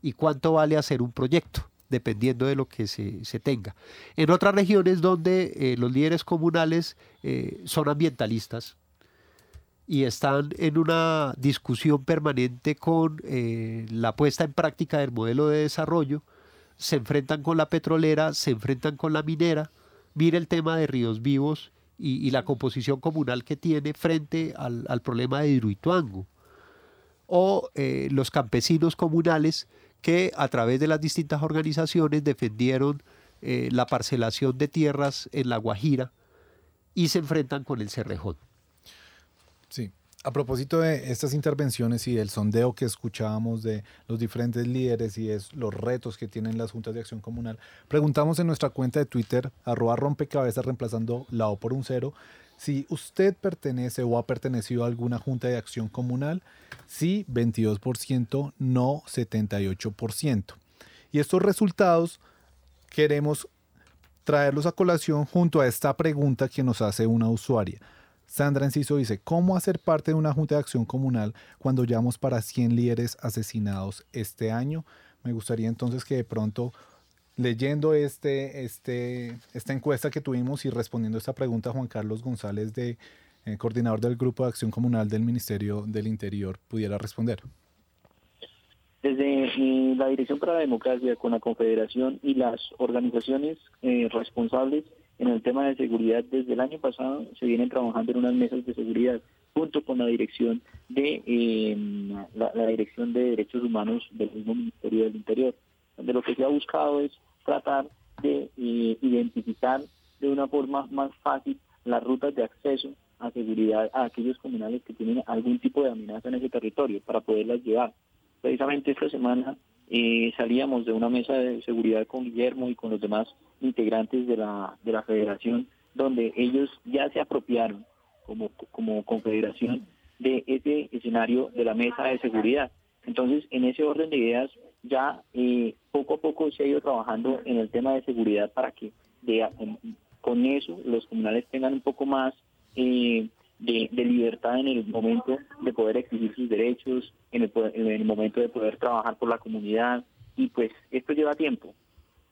¿Y cuánto vale hacer un proyecto? dependiendo de lo que se, tenga. En otras regiones donde eh, los líderes comunales eh, son ambientalistas y están en una discusión permanente con eh, la puesta en práctica del modelo de desarrollo, se enfrentan con la petrolera, se enfrentan con la minera. Mire el tema de ríos vivos y, la composición comunal que tiene frente al, problema de Hidroituango. O eh, los campesinos comunales que a través de las distintas organizaciones defendieron eh, la parcelación de tierras en La Guajira y se enfrentan con el Cerrejón. Sí, A propósito de estas intervenciones y del sondeo que escuchábamos de los diferentes líderes y es los retos que tienen las juntas de acción comunal, preguntamos en nuestra cuenta de Twitter, arroba rompecabezas reemplazando la O por un cero, si usted pertenece o ha pertenecido a alguna junta de acción comunal, sí 22%, no 78%. Y estos resultados queremos traerlos a colación junto a esta pregunta que nos hace una usuaria. Sandra Enciso dice, ¿cómo hacer parte de una junta de acción comunal cuando llevamos para 100 líderes asesinados este año? Me gustaría entonces que de pronto, leyendo este, este, esta encuesta que tuvimos y respondiendo esta pregunta, Juan Carlos González, de, eh, coordinador del Grupo de Acción Comunal del Ministerio del Interior, pudiera responder. Desde eh, la Dirección para la Democracia, con la Confederación y las organizaciones eh, responsables en el tema de seguridad, desde el año pasado se vienen trabajando en unas mesas de seguridad junto con la dirección de em, la, dirección de derechos humanos del mismo Ministerio del Interior, donde lo que se ha buscado es tratar de eh, identificar de una forma más fácil las rutas de acceso a seguridad a aquellos comunales que tienen algún tipo de amenaza en ese territorio para poderlas llevar. Precisamente esta semana eh, salíamos de una mesa de seguridad con Guillermo y con los demás integrantes de la, de la federación, donde ellos ya se apropiaron como, como confederación de ese escenario de la mesa de seguridad. Entonces, en ese orden de ideas, ya eh, poco a poco se ha ido trabajando en el tema de seguridad para que de, con eso los comunales tengan un poco más eh, de, libertad en el momento de poder exigir sus derechos, en el, en el momento de poder trabajar por la comunidad, y pues esto lleva tiempo.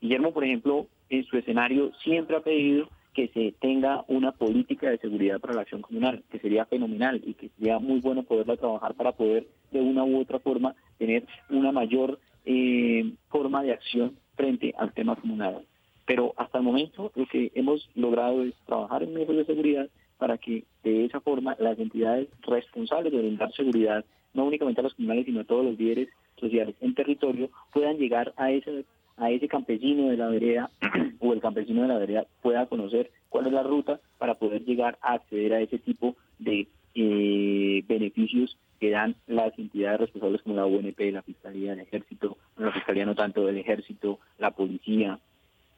Guillermo, por ejemplo, en su escenario siempre ha pedido que se tenga una política de seguridad para la acción comunal, que sería fenomenal y que sería muy bueno poderla trabajar para poder de una u otra forma tener una mayor eh, forma de acción frente al tema comunal. Pero hasta el momento lo que hemos logrado es trabajar en medios de seguridad para que de esa forma las entidades responsables de brindar seguridad, no únicamente a los comunales, sino a todos los líderes sociales en territorio, puedan llegar a ese, a ese campesino de la vereda o el campesino de la vereda pueda conocer cuál es la ruta para poder llegar a acceder a ese tipo de eh, beneficios que dan las entidades responsables como la UNP, la Fiscalía, el Ejército, la Fiscalía no tanto del Ejército, la Policía,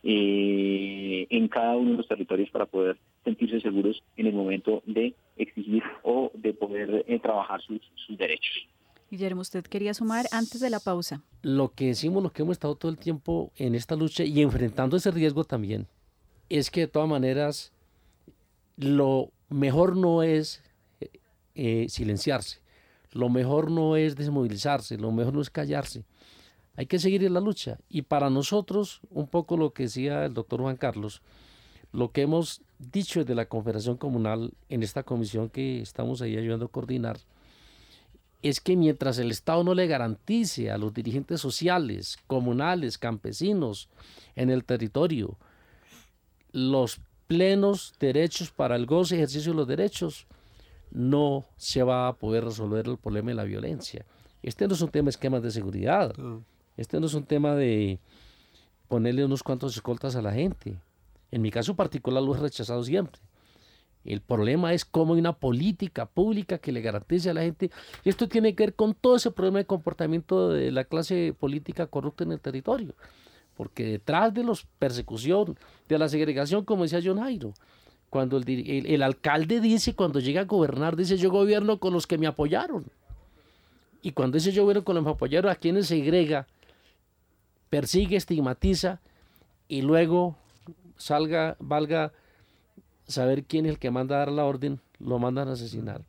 eh, en cada uno de los territorios para poder sentirse seguros en el momento de exigir o de poder eh, trabajar sus, sus derechos. Guillermo, usted quería sumar antes de la pausa. Lo que decimos, lo que hemos estado todo el tiempo en esta lucha y enfrentando ese riesgo también, es que de todas maneras lo mejor no es eh, silenciarse, lo mejor no es desmovilizarse, lo mejor no es callarse. Hay que seguir en la lucha. Y para nosotros, un poco lo que decía el doctor Juan Carlos, lo que hemos dicho desde la Confederación Comunal en esta comisión que estamos ahí ayudando a coordinar, es que mientras el Estado no le garantice a los dirigentes sociales, comunales, campesinos en el territorio los plenos derechos para el goce y ejercicio de los derechos, no se va a poder resolver el problema de la violencia. Este no es un tema de esquemas de seguridad, este no es un tema de ponerle unos cuantos escoltas a la gente. En mi caso particular lo he rechazado siempre. El problema es cómo hay una política pública que le garantice a la gente. Esto tiene que ver con todo ese problema de comportamiento de la clase política corrupta en el territorio. Porque detrás de la persecución, de la segregación, como decía John Jairo, cuando el, el, alcalde dice, cuando llega a gobernar, dice yo gobierno con los que me apoyaron. Y cuando dice yo gobierno con los que me apoyaron, a quienes segrega, persigue, estigmatiza y luego salga, valga saber quién es el que manda a dar la orden, lo mandan a asesinar.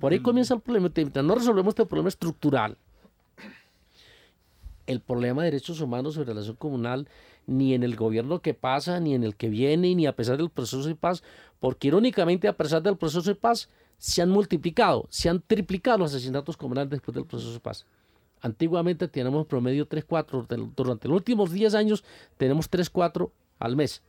Por ahí comienza el problema. No resolvemos este problema estructural. El problema de derechos humanos en relación comunal, ni en el gobierno que pasa, ni en el que viene, ni a pesar del proceso de paz, porque irónicamente a pesar del proceso de paz, se han multiplicado, se han triplicado los asesinatos comunales después del proceso de paz. Antiguamente teníamos promedio 3, 4, durante los últimos 10 años tenemos 3, 4 al mes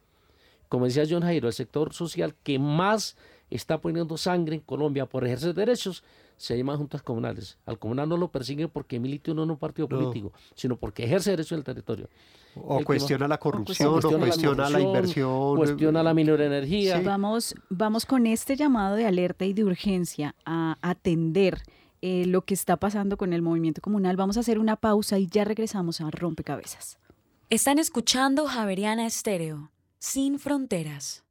como decía John Jairo, el sector social que más está poniendo sangre en Colombia por ejercer derechos se llaman juntas comunales. Al comunal no lo persiguen porque milite uno en un partido político, sino porque ejerce derecho en el territorio. O cuestiona la corrupción, o cuestiona, la, inversión. Cuestiona la minera energía. Vamos, vamos con este llamado de alerta y de urgencia a atender eh, lo que está pasando con el movimiento comunal. Vamos a hacer una pausa y ya regresamos a Rompecabezas. Están escuchando Javeriana Estéreo, sin fronteras.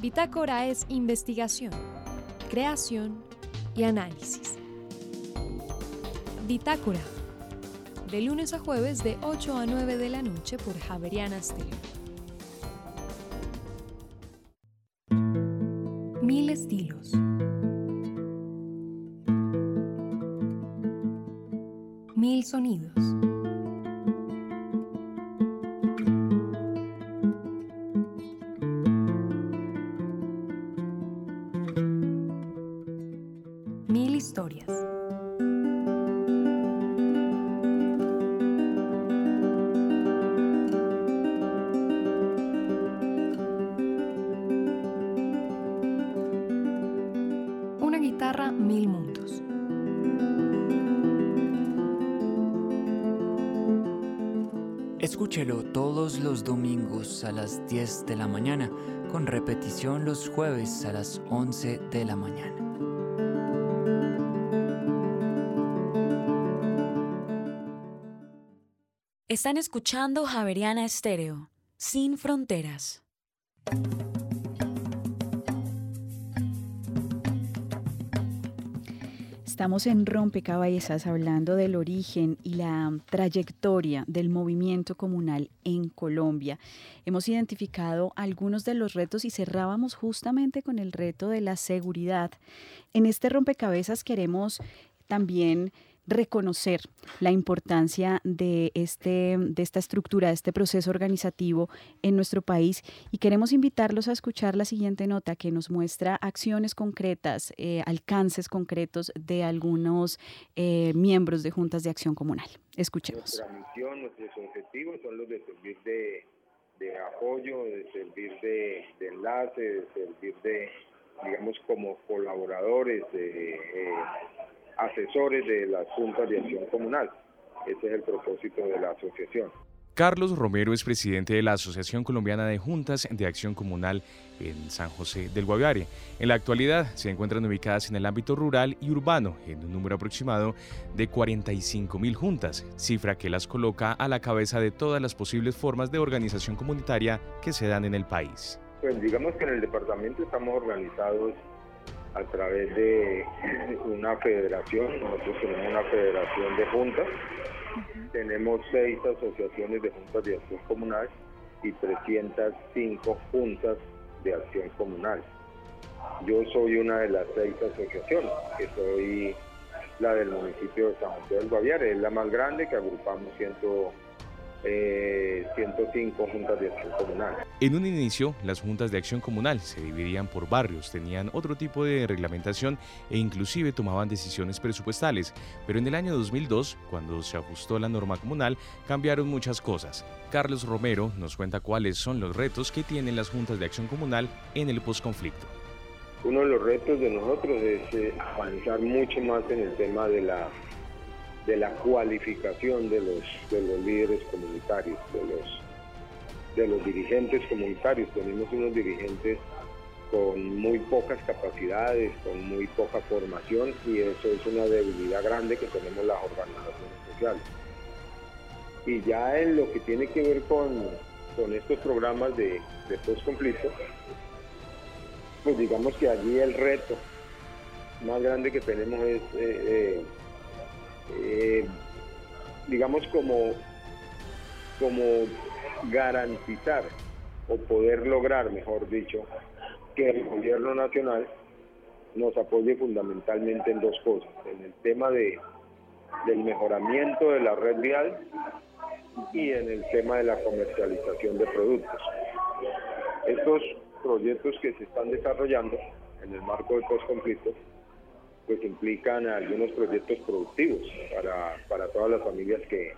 Bitácora es investigación, creación y análisis. Bitácora de lunes a jueves de 8 a 9 de la noche por Javeriana Stereo. Mil estilos. Sonidos. A las 10 de la mañana, con repetición los jueves a las 11 de la mañana. Están escuchando Javeriana Estéreo, sin fronteras. Estamos en Rompecabezas hablando del origen y la trayectoria del movimiento comunal en Colombia. Hemos identificado algunos de los retos y cerrábamos justamente con el reto de la seguridad. En este rompecabezas queremos también reconocer la importancia de, este, de esta estructura, de este proceso organizativo en nuestro país y queremos invitarlos a escuchar la siguiente nota que nos muestra acciones concretas, eh, alcances concretos de algunos eh, miembros de juntas de acción comunal. Escuchemos. Nuestra misión, nuestros objetivos son los de servir de, apoyo, de servir de, enlace, de servir de, digamos, como colaboradores, de... Eh, asesores de las juntas de acción comunal. Ese es el propósito de la asociación. Carlos Romero es presidente de la Asociación Colombiana de Juntas de Acción Comunal en San José del Guaviare. En la actualidad se encuentran ubicadas en el ámbito rural y urbano en un número aproximado de 45 mil juntas, cifra que las coloca a la cabeza de todas las posibles formas de organización comunitaria que se dan en el país. Pues digamos que en el departamento estamos organizados a través de una federación, nosotros tenemos una federación de juntas, tenemos seis asociaciones de juntas de acción comunal y 305 juntas de acción comunal. Yo soy una de las seis asociaciones, que soy la del municipio de San José del Guaviare, es la más grande que agrupamos 100 eh, 105 juntas de acción comunal. En un inicio, las juntas de acción comunal se dividían por barrios, tenían otro tipo de reglamentación e inclusive tomaban decisiones presupuestales, pero en el año 2002, cuando se ajustó la norma comunal, cambiaron muchas cosas. Carlos Romero nos cuenta cuáles son los retos que tienen las juntas de acción comunal en el posconflicto. Uno de los retos de nosotros es eh, avanzar mucho más en el tema de la de la cualificación de los, de los líderes comunitarios, de los, de los dirigentes comunitarios. Tenemos unos dirigentes con muy pocas capacidades, con muy poca formación y eso es una debilidad grande que tenemos las organizaciones sociales. Y ya en lo que tiene que ver con, estos programas de, de post-conflicto, pues digamos que allí el reto más grande que tenemos es eh, eh, eh, digamos, como, como garantizar o poder lograr, mejor dicho, que el gobierno nacional nos apoye fundamentalmente en dos cosas, en el tema de, del mejoramiento de la red vial y en el tema de la comercialización de productos. Estos proyectos que se están desarrollando en el marco del post-conflicto pues implican algunos proyectos productivos para, todas las familias que,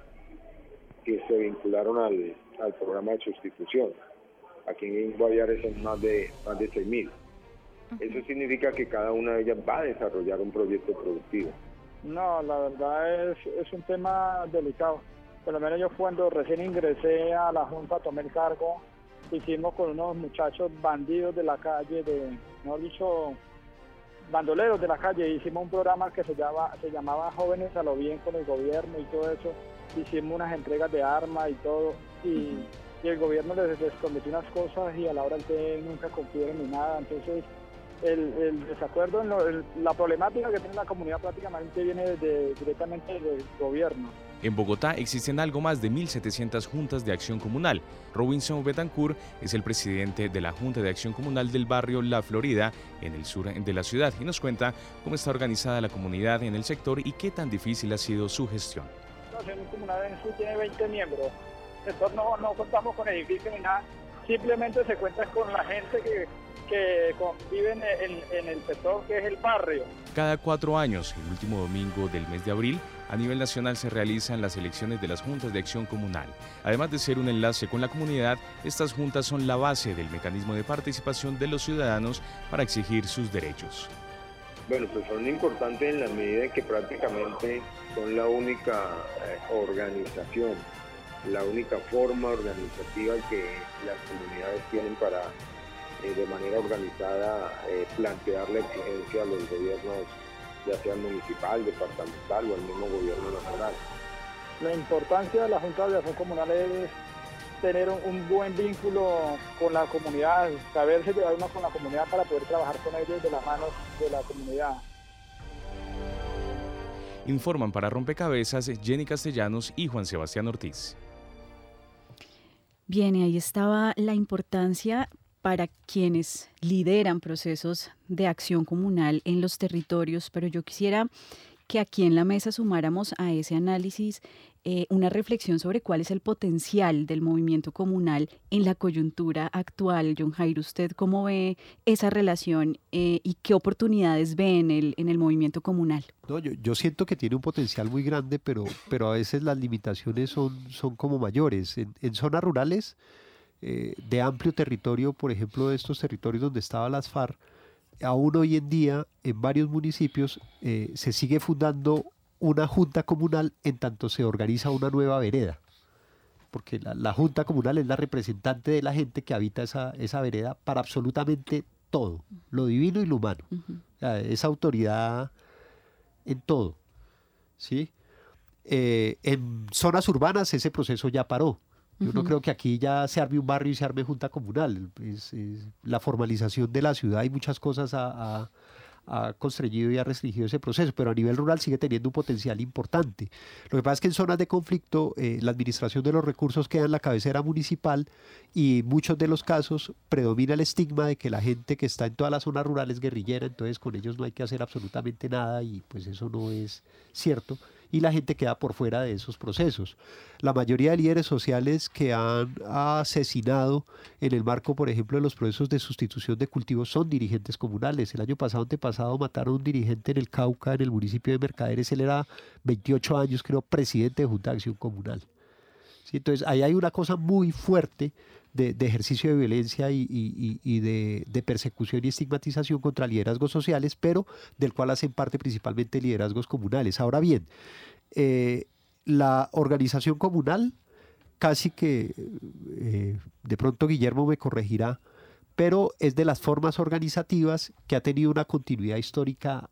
que se vincularon al, programa de sustitución. Aquí en Guaviare son más de, más de 6.000. Eso significa que cada una de ellas va a desarrollar un proyecto productivo. No, la verdad es, es un tema delicado. Por lo menos yo cuando recién ingresé a la Junta tomé el cargo, hicimos con unos muchachos bandidos de la calle, de, mejor dicho, bandoleros de la calle, hicimos un programa que se, llama, se llamaba Jóvenes a lo Bien con el gobierno y todo eso. Hicimos unas entregas de armas y todo. Y, el gobierno les, les prometió unas cosas y a la hora que nunca cumplieron ni nada. Entonces, el, desacuerdo, en la problemática que tiene la comunidad prácticamente viene directamente del gobierno. En Bogotá existen algo más de 1.700 juntas de acción comunal. Robinson Betancourt es el presidente de la Junta de Acción Comunal del barrio La Florida, en el sur de la ciudad, y nos cuenta cómo está organizada la comunidad en el sector y qué tan difícil ha sido su gestión. La acción comunal en sí tiene 20 miembros. Entonces no, no contamos con edificios ni nada, simplemente se cuenta con la gente que que conviven en, el sector que es el barrio. Cada cuatro años, el último domingo del mes de abril, a nivel nacional se realizan las elecciones de las juntas de acción comunal. Además de ser un enlace con la comunidad, estas juntas son la base del mecanismo de participación de los ciudadanos para exigir sus derechos. Bueno, pues son importantes en la medida en que prácticamente son la única eh, organización, la única forma organizativa que las comunidades tienen para eh, de manera organizada eh, plantear la exigencia a los gobiernos, ya sea municipal, departamental o al mismo gobierno nacional. La importancia de la Junta de Acción Comunal es tener un, buen vínculo con la comunidad, saberse llevar uno con la comunidad para poder trabajar con ellos de la mano de la comunidad. Informan para Rompecabezas Jenny Castellanos y Juan Sebastián Ortiz. Bien, ahí estaba la importancia para quienes lideran procesos de acción comunal en los territorios, pero yo quisiera que aquí en la mesa sumáramos a ese análisis eh, una reflexión sobre cuál es el potencial del movimiento comunal en la coyuntura actual. John Jair, ¿usted cómo ve esa relación eh, y qué oportunidades ve en el, en el movimiento comunal? No, yo, yo, siento que tiene un potencial muy grande, pero, pero a veces las limitaciones son, son como mayores. En, en zonas rurales eh, de amplio territorio, por ejemplo, de estos territorios donde estaba las FARC, aún hoy en día en varios municipios eh, se sigue fundando una junta comunal en tanto se organiza una nueva vereda. Porque la, junta comunal es la representante de la gente que habita esa, esa vereda para absolutamente todo, lo divino y lo humano. es autoridad en todo. ¿sí? Eh, en zonas urbanas ese proceso ya paró. Yo no creo que aquí ya se arme un barrio y se arme junta comunal. Es, la formalización de la ciudad y muchas cosas ha, constreñido y ha restringido ese proceso, pero a nivel rural sigue teniendo un potencial importante. Lo que pasa es que en zonas de conflicto eh, la administración de los recursos queda en la cabecera municipal y en muchos de los casos predomina el estigma de que la gente que está en todas las zonas rurales es guerrillera, entonces con ellos no hay que hacer absolutamente nada y pues eso no es cierto y la gente queda por fuera de esos procesos. La mayoría de líderes sociales que han asesinado en el marco, por ejemplo, de los procesos de sustitución de cultivos son dirigentes comunales. El año pasado, antepasado, mataron a un dirigente en el Cauca, en el municipio de Mercaderes. Él era 28 años, creo, presidente de Junta de Acción Comunal. Entonces, ahí hay una cosa muy fuerte de, ejercicio de violencia y, de, persecución y estigmatización contra liderazgos sociales, pero del cual hacen parte principalmente liderazgos comunales. Ahora bien, eh, la organización comunal, casi que eh, de pronto Guillermo me corregirá, pero es de las formas organizativas que ha tenido una continuidad histórica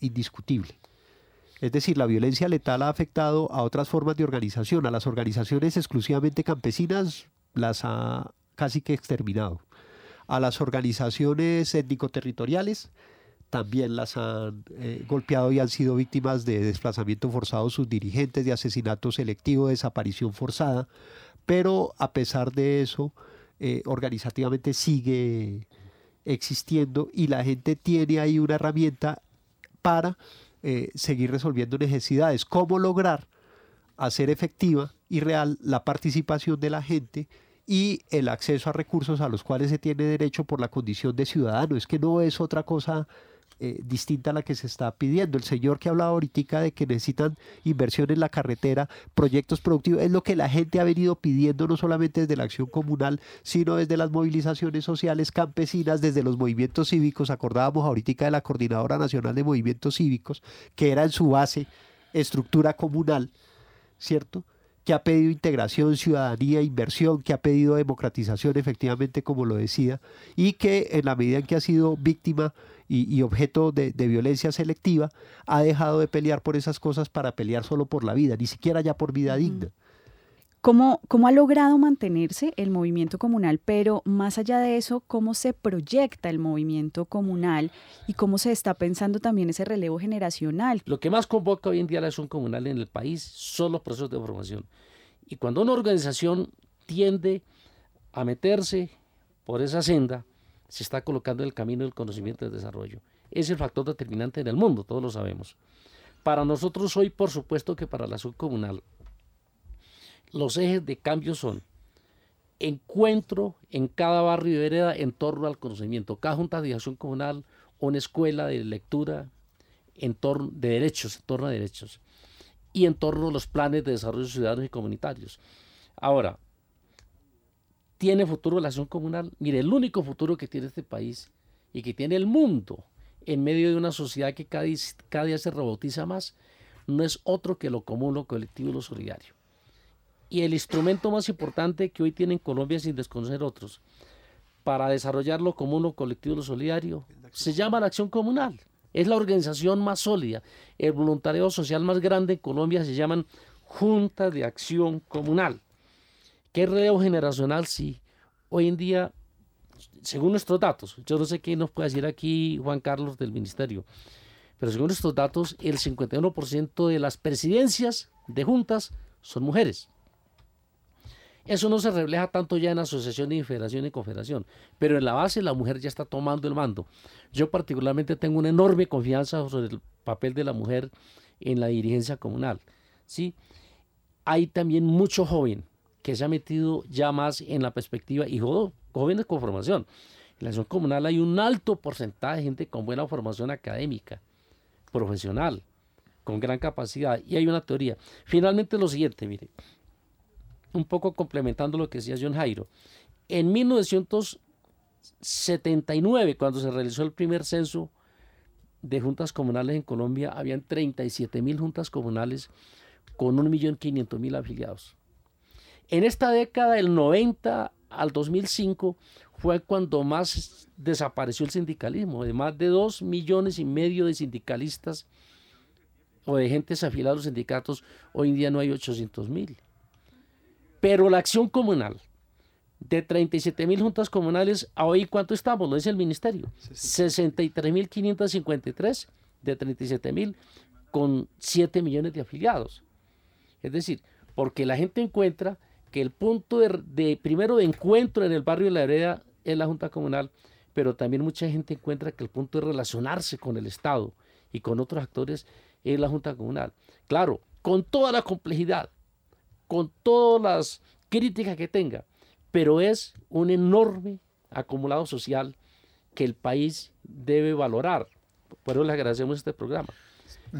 indiscutible. Es decir, la violencia letal ha afectado a otras formas de organización, a las organizaciones exclusivamente campesinas las ha casi que exterminado. A las organizaciones étnico-territoriales también las han eh, golpeado y han sido víctimas de desplazamiento forzado sus dirigentes, de asesinato selectivo, desaparición forzada, pero a pesar de eso, eh, organizativamente sigue existiendo y la gente tiene ahí una herramienta para eh, seguir resolviendo necesidades. ¿Cómo lograr hacer efectiva y real la participación de la gente y el acceso a recursos a los cuales se tiene derecho por la condición de ciudadano? Es que no es otra cosa eh, distinta a la que se está pidiendo. El señor que hablaba ahorita de que necesitan inversión en la carretera, proyectos productivos, es lo que la gente ha venido pidiendo no solamente desde la acción comunal, sino desde las movilizaciones sociales campesinas, desde los movimientos cívicos. Acordábamos ahorita de la Coordinadora Nacional de Movimientos Cívicos, que era en su base estructura comunal, ¿cierto? Que ha pedido integración, ciudadanía, inversión, que ha pedido democratización, efectivamente, como lo decía, y que en la medida en que ha sido víctima y, objeto de, violencia selectiva, ha dejado de pelear por esas cosas para pelear solo por la vida, ni siquiera ya por vida digna. ¿Cómo, ¿Cómo, ha logrado mantenerse el movimiento comunal? Pero más allá de eso, ¿cómo se proyecta el movimiento comunal y cómo se está pensando también ese relevo generacional? Lo que más convoca hoy en día la acción comunal en el país son los procesos de formación. Y cuando una organización tiende a meterse por esa senda, se está colocando en el camino del conocimiento y del desarrollo. Es el factor determinante en el mundo, todos lo sabemos. Para nosotros hoy, por supuesto que para la acción comunal, los ejes de cambio son encuentro en cada barrio y vereda en torno al conocimiento. Cada junta de acción comunal, una escuela de lectura en torno de derechos, en torno a derechos y en torno a los planes de desarrollo ciudadanos y comunitarios. Ahora, ¿tiene futuro la acción comunal? Mire, el único futuro que tiene este país y que tiene el mundo en medio de una sociedad que cada, cada día se robotiza más, no es otro que lo común, lo colectivo y lo solidario. Y el instrumento más importante que hoy tiene en Colombia, sin desconocer otros, para desarrollar lo común, lo colectivo, lo solidario, se llama la acción comunal. Es la organización más sólida. El voluntariado social más grande en Colombia se llaman Junta de Acción Comunal. ¿Qué relevo generacional? Sí. Hoy en día, según nuestros datos, yo no sé qué nos puede decir aquí Juan Carlos del Ministerio, pero según nuestros datos, el 51% de las presidencias de juntas son mujeres. Eso no se refleja tanto ya en asociación y federación y confederación, pero en la base la mujer ya está tomando el mando. Yo particularmente tengo una enorme confianza sobre el papel de la mujer en la dirigencia comunal. ¿sí? Hay también mucho joven que se ha metido ya más en la perspectiva, y jóvenes con formación. En la acción comunal hay un alto porcentaje de gente con buena formación académica, profesional, con gran capacidad. Y hay una teoría. Finalmente lo siguiente, mire, un poco complementando lo que decía John Jairo. En 1979, cuando se realizó el primer censo de juntas comunales en Colombia, habían 37 mil juntas comunales con 1.500.000 afiliados. En esta década, del 90 al 2005, fue cuando más desapareció el sindicalismo. De más de 2 millones y medio de sindicalistas o de gentes afiliadas a los sindicatos, hoy en día no hay 800 mil. Pero la acción comunal, de 37 mil juntas comunales, ¿a hoy cuánto estamos? Lo dice el ministerio. 63.553 de 37 mil con 7 millones de afiliados. Es decir, porque la gente encuentra que el punto de, primero de encuentro en el barrio de la hereda es la junta comunal, pero también mucha gente encuentra que el punto de relacionarse con el Estado y con otros actores es la junta comunal. Claro, con toda la complejidad, con todas las críticas que tenga, pero es un enorme acumulado social que el país debe valorar. Por eso le agradecemos este programa,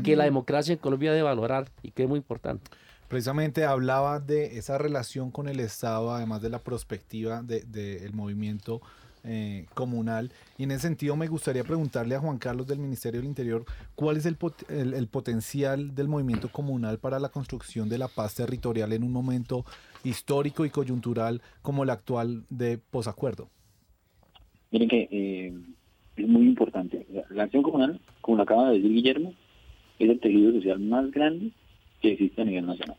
que la democracia en Colombia debe valorar y que es muy importante. Precisamente hablaba de esa relación con el Estado, además de la perspectiva del de, movimiento eh, comunal. Y en ese sentido me gustaría preguntarle a Juan Carlos del Ministerio del Interior cuál es el, el, potencial del movimiento comunal para la construcción de la paz territorial en un momento histórico y coyuntural como el actual de posacuerdo. Miren que eh, es muy importante. La, acción comunal, como lo acaba de decir Guillermo, es el tejido social más grande que existe a nivel nacional.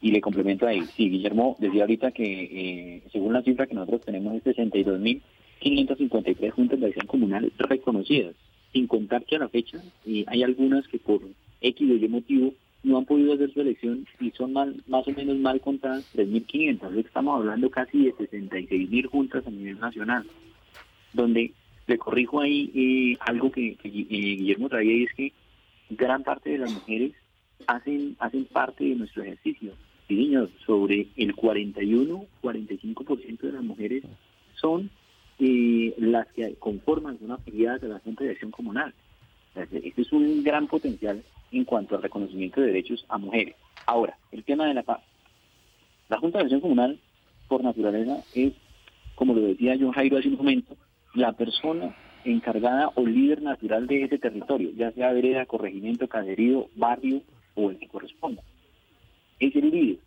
Y le complemento ahí, sí, Guillermo decía ahorita que eh, según la cifra que nosotros tenemos es 62.553 juntas de acción comunal reconocidas, sin contar que a la fecha eh, hay algunas que por X o Y motivo no han podido hacer su elección y son mal, más o menos mal contadas 3.500. Estamos hablando casi de 66.000 juntas a nivel nacional, donde le corrijo ahí eh, algo que, Guillermo traía y es que gran parte de las mujeres hacen, hacen parte de nuestro ejercicio y niños, sobre el 41-45% de las mujeres son eh, las que conforman una afiliadas de la Junta de Acción Comunal. Este es un gran potencial en cuanto al reconocimiento de derechos a mujeres. Ahora, el tema de la paz. La Junta de Acción Comunal, por naturaleza, es, como lo decía John Jairo hace un momento, la persona encargada o líder natural de ese territorio, ya sea vereda, corregimiento, caserío, barrio o el que corresponda. Es el líder.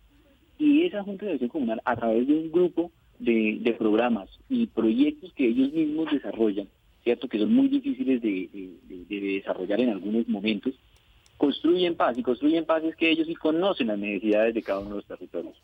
Y esa Junta de Acción Comunal, a través de un grupo de, programas y proyectos que ellos mismos desarrollan, ¿cierto? Que son muy difíciles de, desarrollar en algunos momentos, construyen paz. Y construyen paz es que ellos sí conocen las necesidades de cada uno de los territorios.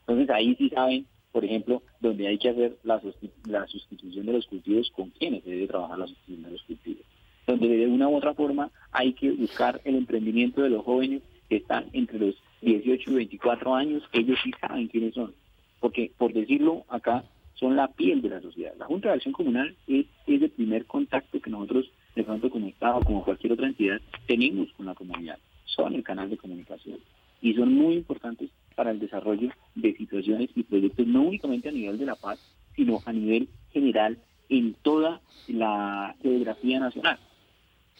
Entonces ahí sí saben, por ejemplo, donde hay que hacer la, la sustitución de los cultivos, con quienes se debe trabajar la sustitución de los cultivos. Donde de una u otra forma hay que buscar el emprendimiento de los jóvenes que están entre los 18 y 24 años, ellos sí saben quiénes son porque por decirlo acá, son la piel de la sociedad. La Junta de Acción Comunal es, el primer contacto que nosotros, de pronto como Estado, como cualquier otra entidad, tenemos con la comunidad. Son el canal de comunicación y son muy importantes para el desarrollo de situaciones y proyectos, no únicamente a nivel de la paz, sino a nivel general en toda la geografía nacional.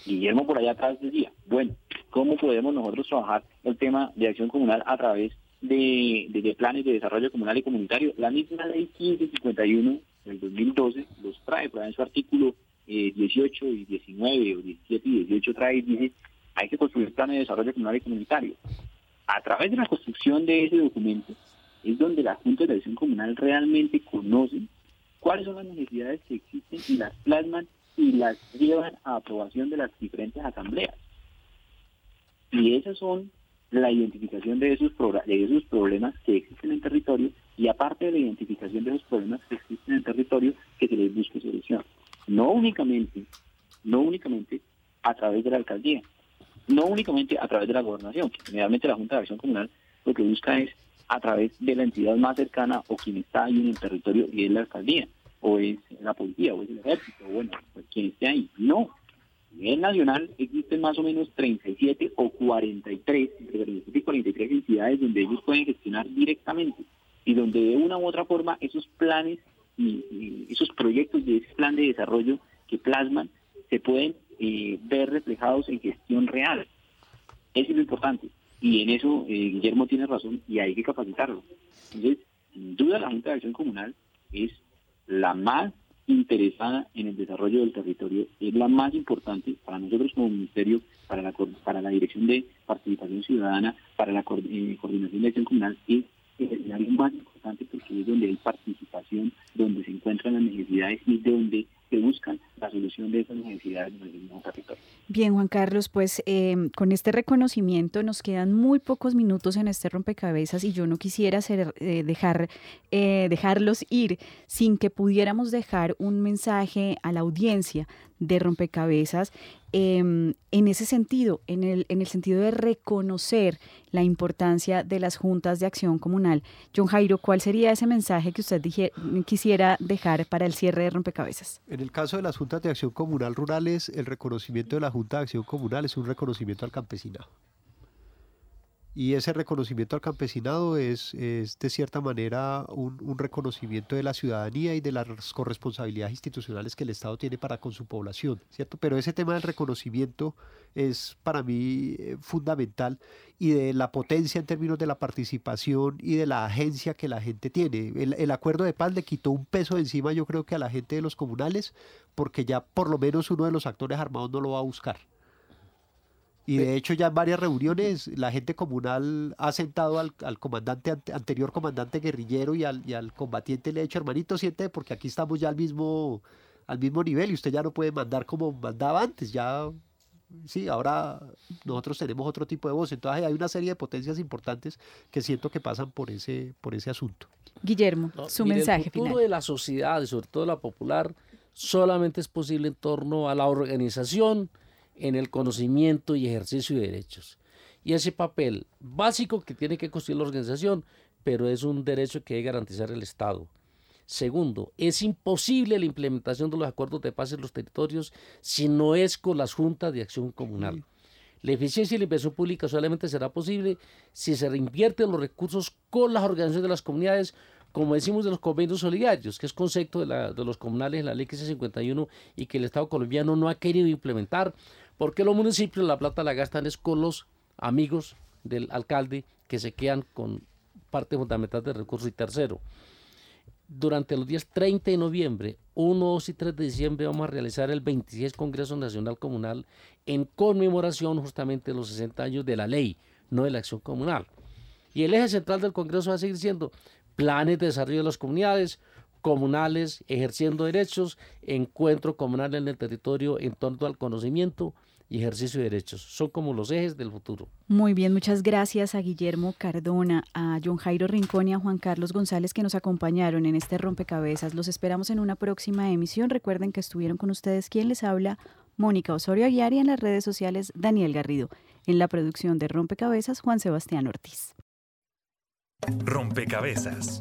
Guillermo por allá atrás decía, bueno, ¿cómo podemos nosotros trabajar el tema de acción comunal a través de, planes de desarrollo comunal y comunitario. La misma ley 1551 del 2012 los trae, pero en su artículo 18 eh, y 19 o 17 y 18 trae y dice hay que construir planes de desarrollo comunal y comunitario. A través de la construcción de ese documento es donde la Junta de Acción Comunal realmente conoce cuáles son las necesidades que existen y las plasman y las llevan a aprobación de las diferentes asambleas. Y esas son la identificación de esos, de esos problemas que existen en territorio y aparte de la identificación de esos problemas que existen en territorio, que se les busque solución. No únicamente, no únicamente a través de la alcaldía, no únicamente a través de la gobernación, que generalmente la Junta de Acción Comunal lo que busca es a través de la entidad más cercana o quien está ahí en el territorio y es la alcaldía, o es la policía, o es el ejército, o bueno, pues quien esté ahí. No, nivel nacional existen más o menos 37 o 43, entre 37 y 43 entidades donde ellos pueden gestionar directamente y donde de una u otra forma esos planes y, esos proyectos de ese plan de desarrollo que plasman se pueden eh, ver reflejados en gestión real. Eso es lo importante. Y en eso eh, Guillermo tiene razón y hay que capacitarlo. Entonces, sin duda la Junta de Acción Comunal es la más interesada en el desarrollo del territorio es la más importante para nosotros como ministerio, para la, para la Dirección de Participación Ciudadana, para la eh, Coordinación de Acción Comunal, es el área más importante porque es donde hay participación, donde se encuentran las necesidades y donde se buscan la solución de esas necesidades en el mismo territorio. Bien, Juan Carlos, pues em, con este reconocimiento nos quedan muy pocos minutos en este rompecabezas y yo no quisiera hacer, eh, dejar, eh, dejarlos ir sin que pudiéramos dejar un mensaje a la audiencia de rompecabezas em, en ese sentido, en el, en el sentido de reconocer la importancia de las juntas de acción comunal. John Jairo, ¿cuál sería ese mensaje que usted quisiera dejar para el cierre de rompecabezas? En el caso de las juntas de acción comunal rurales, el reconocimiento de la Junta de Acción Comunal es un reconocimiento al campesinado. Y ese reconocimiento al campesinado es, de cierta manera un, reconocimiento de la ciudadanía y de las corresponsabilidades institucionales que el Estado tiene para con su población, ¿cierto? Pero ese tema del reconocimiento es para mí eh, fundamental y de la potencia en términos de la participación y de la agencia que la gente tiene. El, el acuerdo de paz le quitó un peso de encima yo creo que a la gente de los comunales porque ya por lo menos uno de los actores armados no lo va a buscar. Y de hecho ya en varias reuniones la gente comunal ha sentado al, comandante anterior comandante guerrillero y al, y al combatiente le ha dicho, hermanito, siente porque aquí estamos ya al mismo, al mismo nivel y usted ya no puede mandar como mandaba antes, ya sí, ahora nosotros tenemos otro tipo de voz. Entonces hay una serie de potencias importantes que siento que pasan por ese, por ese asunto. Guillermo, su mensaje el futuro de la sociedad y sobre todo la popular solamente es posible en torno a la organización, en el conocimiento y ejercicio de derechos. Y ese papel básico que tiene que construir la organización, pero es un derecho que debe garantizar el Estado. Segundo, es imposible la implementación de los acuerdos de paz en los territorios si no es con las juntas de acción comunal. La eficiencia y la inversión pública solamente será posible si se reinvierten los recursos con las organizaciones de las comunidades como decimos, de los convenios solidarios, que es concepto de, de los comunales en la ley 51 y que el Estado colombiano no ha querido implementar, porque los municipios la plata la gastan es con los amigos del alcalde que se quedan con parte fundamental del recurso y tercero. Durante los días 30 de noviembre, 1, 2 y 3 de diciembre vamos a realizar el 26 Congreso Nacional Comunal en conmemoración justamente de los 60 años de la ley, no de la acción comunal. Y el eje central del Congreso va a seguir siendo planes de desarrollo de las comunidades, comunales, ejerciendo derechos, encuentro comunal en el territorio en torno al conocimiento, y ejercicio de derechos. Son como los ejes del futuro. Muy bien, muchas gracias a Guillermo Cardona, a John Jairo Rincón y a Juan Carlos González que nos acompañaron en este rompecabezas. Los esperamos en una próxima emisión. Recuerden que estuvieron con ustedes quien les habla, Mónica Osorio Aguiar y en las redes sociales Daniel Garrido. En la producción de Rompecabezas, Juan Sebastián Ortiz. Rompecabezas,